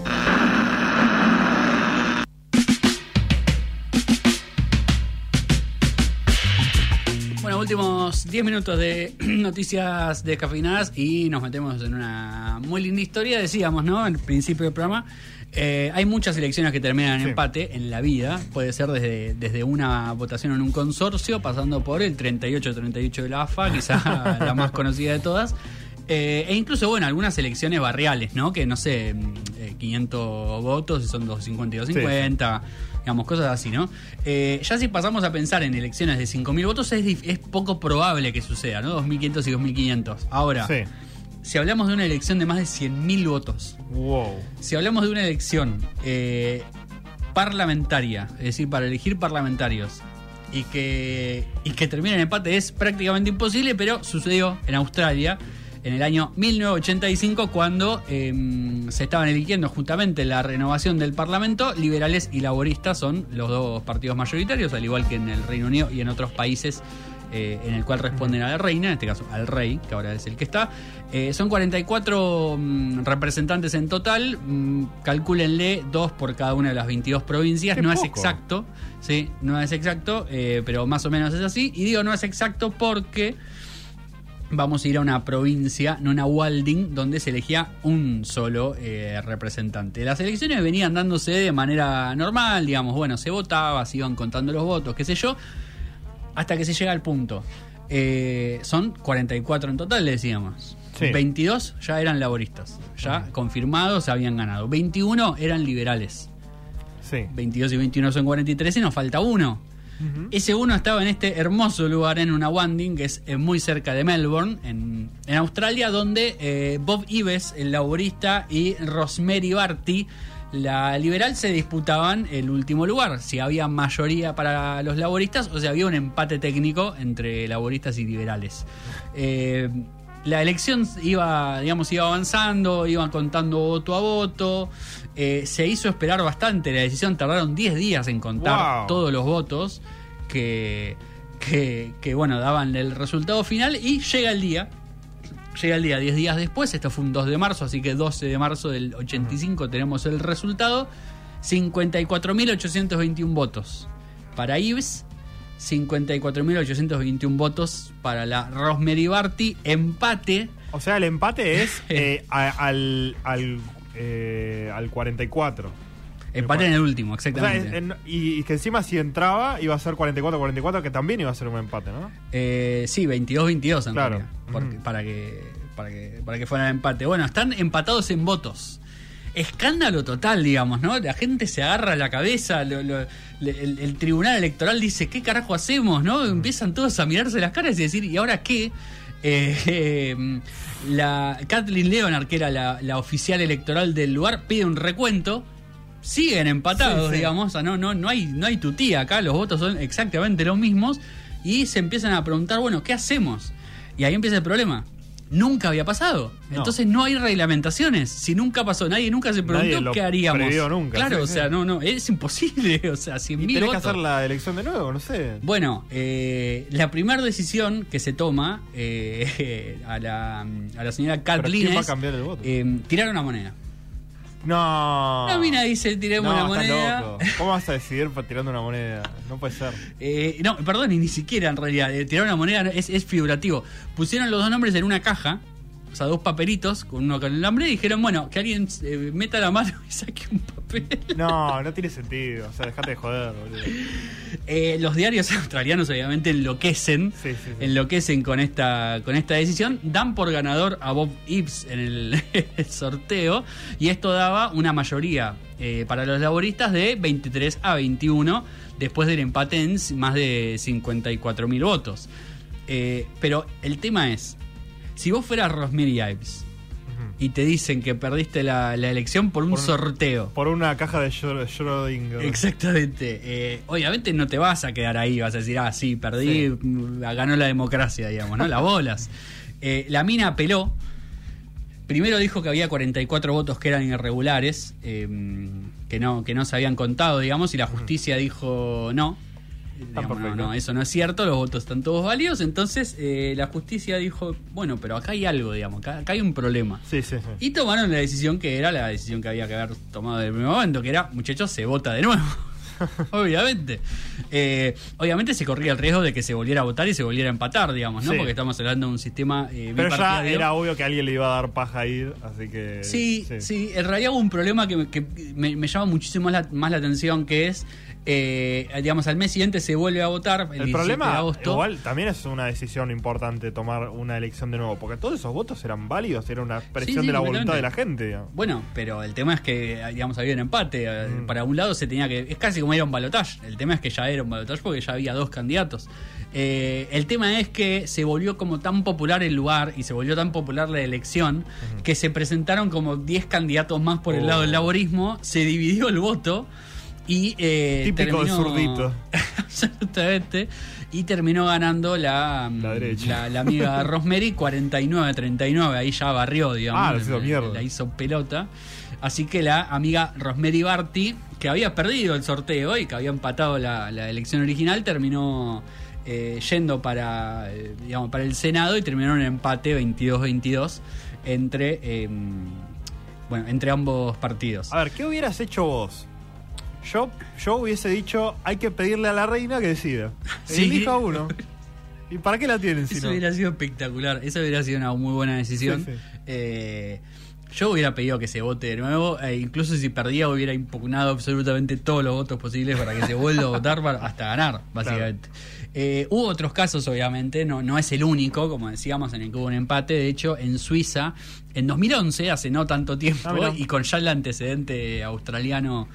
Últimos 10 minutos de *clears throat* noticias descafeinadas y nos metemos en una muy linda historia. Decíamos, ¿no? En el principio del programa, eh, hay muchas elecciones que terminan en Sí. empate en la vida. Puede ser desde, desde una votación en un consorcio, pasando por el 38-38 de la AFA, quizá *laughs* la más conocida de todas. Eh, e incluso, bueno, algunas elecciones barriales, ¿no? Que no sé, mm, eh, 500 votos y son 250 y 250, digamos, cosas así, ¿no? Eh, ya si pasamos a pensar en elecciones de 5.000 votos, es, poco probable que suceda, ¿no? 2.500 y 2.500. Ahora, Sí. si hablamos de una elección de más de 100.000 votos, Wow. si hablamos de una elección eh, parlamentaria, es decir, para elegir parlamentarios, y que, y que termine en empate es prácticamente imposible, pero sucedió en Australia en el año 1985 cuando eh, se estaban eligiendo justamente la renovación del Parlamento, liberales y laboristas son los dos partidos mayoritarios, al igual que en el Reino Unido y en otros países eh, en el cual responden a la reina, en este caso al rey, que ahora es el que está. Eh, son 44 mm, representantes en total, mm, calcúlenle dos por cada una de las 22 provincias, Qué no es exacto, sí, no es exacto, eh, pero más o menos es así. Y digo no es exacto porque vamos a ir a una provincia, no una Walding, donde se elegía un solo eh, representante. Las elecciones venían dándose de manera normal, digamos, bueno, se votaba, se iban contando los votos, qué sé yo, hasta que se llega al punto. Eh, son 44 en total, le decíamos. Sí. 22 ya eran laboristas, ya confirmados, habían ganado. 21 eran liberales. Sí. 22 y 21 son 43 y nos falta uno. Ese uno estaba en este hermoso lugar en una Wanding, que es eh, muy cerca de Melbourne, en, Australia, donde eh, Bob Ives, el laborista, y Rosemary Barty, la liberal, se disputaban el último lugar. Si había mayoría para los laboristas o si había un empate técnico entre laboristas y liberales. Eh, la elección iba, digamos, iba avanzando, iban contando voto a voto. eh, se hizo esperar bastante la decisión, tardaron 10 días en contar Wow. todos los votos que, que, que, bueno, daban el resultado final y llega el día. Llega el día 10 días después, esto fue un 2 de marzo, así que 12 de marzo del 85 tenemos el resultado. 54.821 votos para Ives, 54.821 votos para la Rosemary Barty, empate. O sea, el empate es *laughs* eh, a- al, al, eh, al 44. Empate en el último, O sea, exactamente. en- y, y que encima si entraba iba a ser 44-44, que también iba a ser un empate, ¿no? Eh, sí, 22-22 en Claro. realidad, porque- Ujú. para, que, para, que, para que fuera empate. Bueno, están empatados en votos. Escándalo total, digamos, ¿no? La gente se agarra la cabeza, lo- lo- el, el tribunal electoral dice, ¿qué carajo hacemos? ¿no? Empiezan todos a mirarse las caras y decir, ¿y ahora qué? Eh, *laughs* eh, la Kathleen Leonard, que era la, la oficial electoral del lugar, pide un recuento. Siguen empatados, Sí, sí. digamos. O sea, no, no, no hay, no hay tutía acá, los votos son exactamente los mismos. Y se empiezan a preguntar, bueno, ¿qué hacemos? Y ahí empieza el problema. Nunca había pasado. No. Entonces no hay reglamentaciones. Si nunca pasó, nadie nunca se preguntó Nadie lo qué haríamos. nunca, Claro, sí, o sí. sea, no, no, es imposible. *laughs* O sea, 100 Y mil tenés que votos. hacer la elección de nuevo, no sé. Bueno, eh, la primera decisión que se toma eh, *laughs* a, la, a la señora Kathleen ¿quién va a es cambiar el voto? eh, tirar una moneda. No. La mina dice, tiremos no, estás moneda. loco. ¿Cómo vas a decidir tirando una moneda? No puede ser. Eh, no, perdón, y ni siquiera en realidad. eh, tirar una moneda es, es figurativo. Pusieron los dos nombres en una caja, o sea, dos papelitos, con uno con el nombre, y dijeron, bueno, que alguien eh, meta la mano y saque un papel. No, no tiene sentido. O sea, dejate de joder, boludo. Eh, los diarios *laughs* australianos obviamente enloquecen, Sí, sí, sí. enloquecen con esta, con esta decisión, dan por ganador a Bob Ibbs en el, *laughs* el sorteo y esto daba una mayoría eh, para los laboristas de 23 a 21 después del empate en más de 54 mil votos. Pero el tema es, si vos fueras Rosemary Ives y te dicen que perdiste la, la elección por un Por un- sorteo, Por una caja de Schrö- Schrödinger. Exactamente. Eh, obviamente no te vas a quedar ahí, vas a decir, ah, sí, perdí, Sí. mm, ganó la democracia, digamos, ¿no? Las bolas. Eh, la mina apeló. Primero dijo que había 44 votos que eran irregulares, eh, que, no, que no se habían contado, digamos, y la justicia dijo no. Digamos, no, no, eso no es cierto, los votos están todos válidos. Entonces eh, la justicia dijo, bueno, pero acá hay algo, digamos, acá, acá hay un problema. Sí, sí, sí. Y tomaron la decisión que era la decisión que había que haber tomado desde el primer momento, que era, muchachos, se vota de nuevo. *laughs* obviamente. Eh, obviamente se corría el riesgo de que se volviera a votar y se volviera a empatar, digamos, ¿no? Sí. Porque estamos hablando de un sistema eh, Pero ya era obvio que alguien le iba a dar paja a ir, así que. Sí, sí, en realidad hubo un problema que, me- que me, me llama muchísimo más la, más la atención, que es, eh, digamos, al mes siguiente se vuelve a votar, el, El 17 de problema, agosto. igual, también es una decisión importante tomar una elección de nuevo, porque todos esos votos eran válidos, era una expresión sí, de la voluntad de la gente. digamos. Bueno, pero el tema es que, digamos, había un empate. eh, Mm. Para un lado se tenía que. Es casi como ir a un balotaje. El tema es que ya era un balotaje porque ya había dos candidatos. Eh, el tema es que se volvió como tan popular el lugar y se volvió tan popular la elección que se presentaron como 10 candidatos más por el Oh. lado del laborismo. Se dividió el voto. Y eh, Típico terminó- zurdito. *laughs* Absolutamente. Y terminó ganando la, La derecha. la, la amiga *laughs* Rosemary 49-39. Ahí ya barrió, digamos. Ah, la hizo mierda. La hizo pelota. Así que la amiga Rosemary Barty, que había perdido el sorteo y que había empatado la, la elección original, terminó eh, yendo para, eh, digamos, para el Senado y terminó en un empate 22-22 entre, eh, bueno, entre ambos partidos. A ver, ¿qué hubieras hecho vos? Yo, yo hubiese dicho, hay que pedirle a la reina que decida. *laughs* Sí. Elija uno. ¿Y para qué la tienen si Eso no? hubiera sido espectacular. Eso hubiera sido una muy buena decisión. Sí, sí. Eh, yo hubiera pedido que se vote de nuevo. e incluso si perdía, hubiera impugnado absolutamente todos los votos posibles para que se vuelva a votar para- hasta ganar, básicamente. Eh, hubo otros casos, obviamente. No, no es el único, como decíamos, en el que hubo un empate. De hecho, en Suiza, en 2011, hace no tanto tiempo, Ah, y con ya el antecedente australiano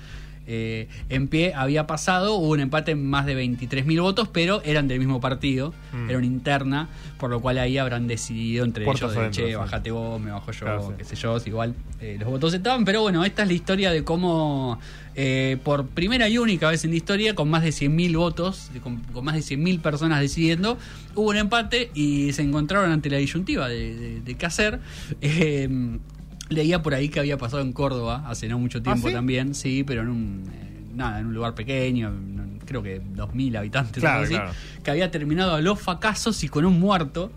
eh, en pie había pasado, hubo un empate en más de 23.000 votos, pero eran del mismo partido, Mm. era una interna, por lo cual ahí habrán decidido entre Puertas ellos de, che, bajate vos, me bajo yo, Claro, sí. qué sé yo, si igual eh, los votos estaban, pero bueno, esta es la historia de cómo eh, por primera y única vez en la historia, con más de 100.000 votos, con, con más de 100.000 personas decidiendo, hubo un empate y se encontraron ante la disyuntiva de, de- de qué hacer. *laughs* Leía por ahí que había pasado en Córdoba hace no mucho tiempo ¿Ah, sí? también, sí, pero en un eh, nada, en un lugar pequeño, en- creo que 2000 habitantes Claro, algo así, claro. que había terminado a los facazos y con un muerto.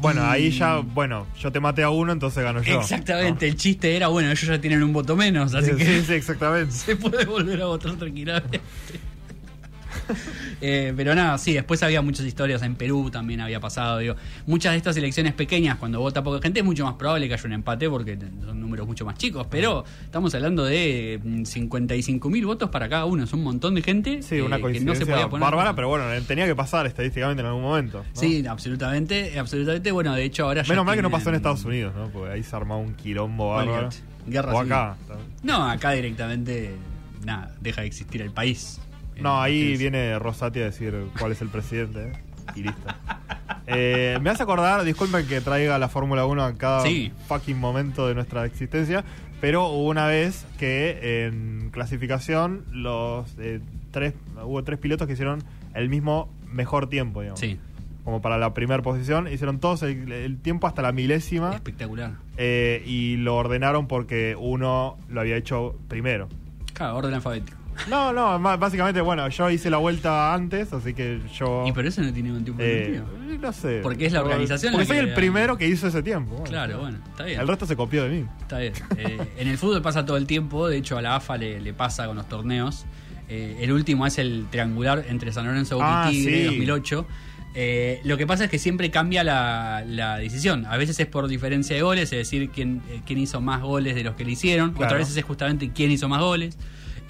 Bueno, ahí ya, bueno, yo te maté a uno, entonces gano yo. Exactamente, el chiste era, bueno, ellos ya tienen un voto menos, ¿no? así Sí, que sí, sí, exactamente. *laughs* se puede volver a votar tranquilamente. *laughs* Eh, pero nada, sí, después había muchas historias en Perú también había pasado. Digo, muchas de estas elecciones pequeñas, cuando vota poca gente, es mucho más probable que haya un empate porque son números mucho más chicos. Pero estamos hablando de 55 mil votos para cada uno, es un montón de gente Sí, eh, una que no coincidencia se podía poner. bárbara, pero bueno, tenía que pasar estadísticamente en algún momento. ¿no? Sí, absolutamente, absolutamente. Bueno, de hecho ahora ya. Menos mal que no pasó en Estados Unidos, ¿no? Porque ahí se armaba un quilombo bárbaro. Guerra o civil. acá. No, acá directamente, nada, deja de existir el país. No, ahí viene Rosati a decir cuál es el presidente. Y listo. Eh, me hace acordar, disculpen que traiga la Fórmula 1 a cada Sí. fucking momento de nuestra existencia, pero hubo una vez que en clasificación los eh, tres hubo tres pilotos que hicieron el mismo mejor tiempo, digamos. Sí, Como para la primera posición, hicieron todos el, el tiempo hasta la milésima espectacular. eh, y lo ordenaron porque uno lo había hecho primero. Claro, orden alfabético. No, no, básicamente, bueno, yo hice la vuelta antes, así que yo. Y pero eso no tiene ningún tipo de eh, sentido. no sé. Porque es la organización Porque la soy que- el primero que hizo ese tiempo. bueno. Claro, bueno, está bien. El resto se copió de mí. Está bien. Eh, en el fútbol pasa todo el tiempo, de hecho a la AFA le, le pasa con los torneos. Eh, el último es el triangular entre San Lorenzo Ah, y Tigre, sí. 2008. Eh, lo que pasa es que siempre cambia la, la decisión. A veces es por diferencia de goles, es decir, quién, eh, quién hizo más goles de los que le hicieron. Claro. Otras veces es justamente quién hizo más goles.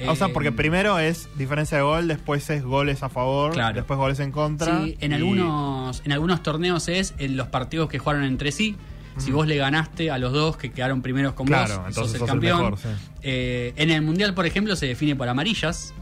O sea, Eh, porque primero es diferencia de gol, después es goles a favor, Claro. después goles en contra. Sí, en y- algunos, en algunos torneos es en los partidos que jugaron entre sí. Si vos le ganaste a los dos que quedaron primeros con Claro, vos, entonces sos el sos el campeón. mejor, sí. Eh, en el mundial, por ejemplo, se define por amarillas.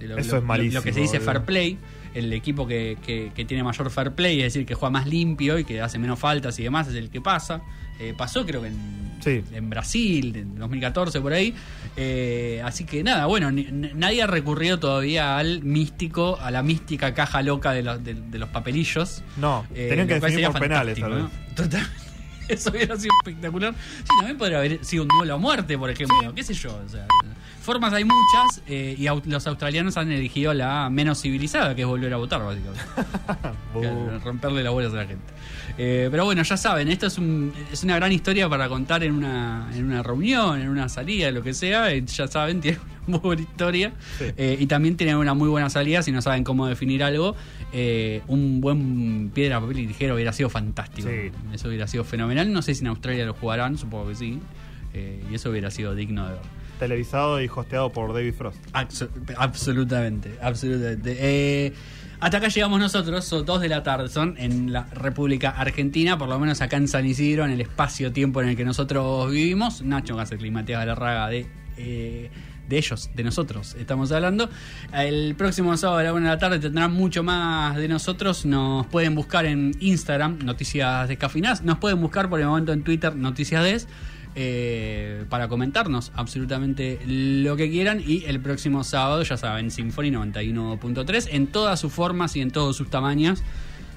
Lo, Eso lo- es malísimo, Lo que se dice fair play. El equipo que, que- que tiene mayor fair play, es decir, que juega más limpio y que hace menos faltas y demás, es el que pasa. Eh, pasó, creo que en, Sí. en Brasil, en 2014, por ahí. Eh, así que nada, bueno, ni- nadie ha recurrido todavía al místico, a la mística caja loca de, los- de- de los papelillos. No, Eh, tenían que lo definir por penales, tal vez. ¿no? Total- *laughs* Eso hubiera sido espectacular. Sí, también podría haber sido un duelo a muerte, por ejemplo. ¿Qué sé yo? O sea, formas hay muchas eh, y au- los australianos han elegido la menos civilizada, que es volver a votar, básicamente. *laughs* Romperle las bolas a la gente. Eh, pero bueno, ya saben, esto es, un- es una gran historia para contar en una, en una reunión, en una salida, lo que sea. Eh, Ya saben, *laughs* tiene una muy buena historia. Sí. Eh, y también tiene una muy buena salida si no saben cómo definir algo. un buen piedra, papel y tijera hubiera sido fantástico. Sí. Eso hubiera sido fenomenal. No sé si en Australia lo jugarán, supongo que sí. Y eso hubiera sido digno de ver. Televisado y hosteado por David Frost. Abso- absolutamente, absolutamente. Eh, hasta acá llegamos nosotros, son dos de la tarde, son en la República Argentina, por lo menos acá en San Isidro, en el espacio-tiempo en el que nosotros vivimos. Nacho Gasset y Matías Galarraga de, eh, de ellos, de nosotros, estamos hablando. El próximo sábado a la una de la tarde tendrán mucho más de nosotros. Nos pueden buscar en Instagram, Noticias Descafinadas. Nos pueden buscar por el momento en Twitter, Noticias Des eh, para comentarnos absolutamente lo que quieran. Y el próximo sábado, ya saben, Symphony 91.3 en todas sus formas y en todos sus tamaños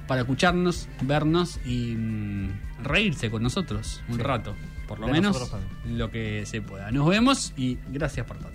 para escucharnos, vernos y mm, reírse con nosotros un rato. Por lo De menos lo que se pueda. Nos vemos y gracias por todo.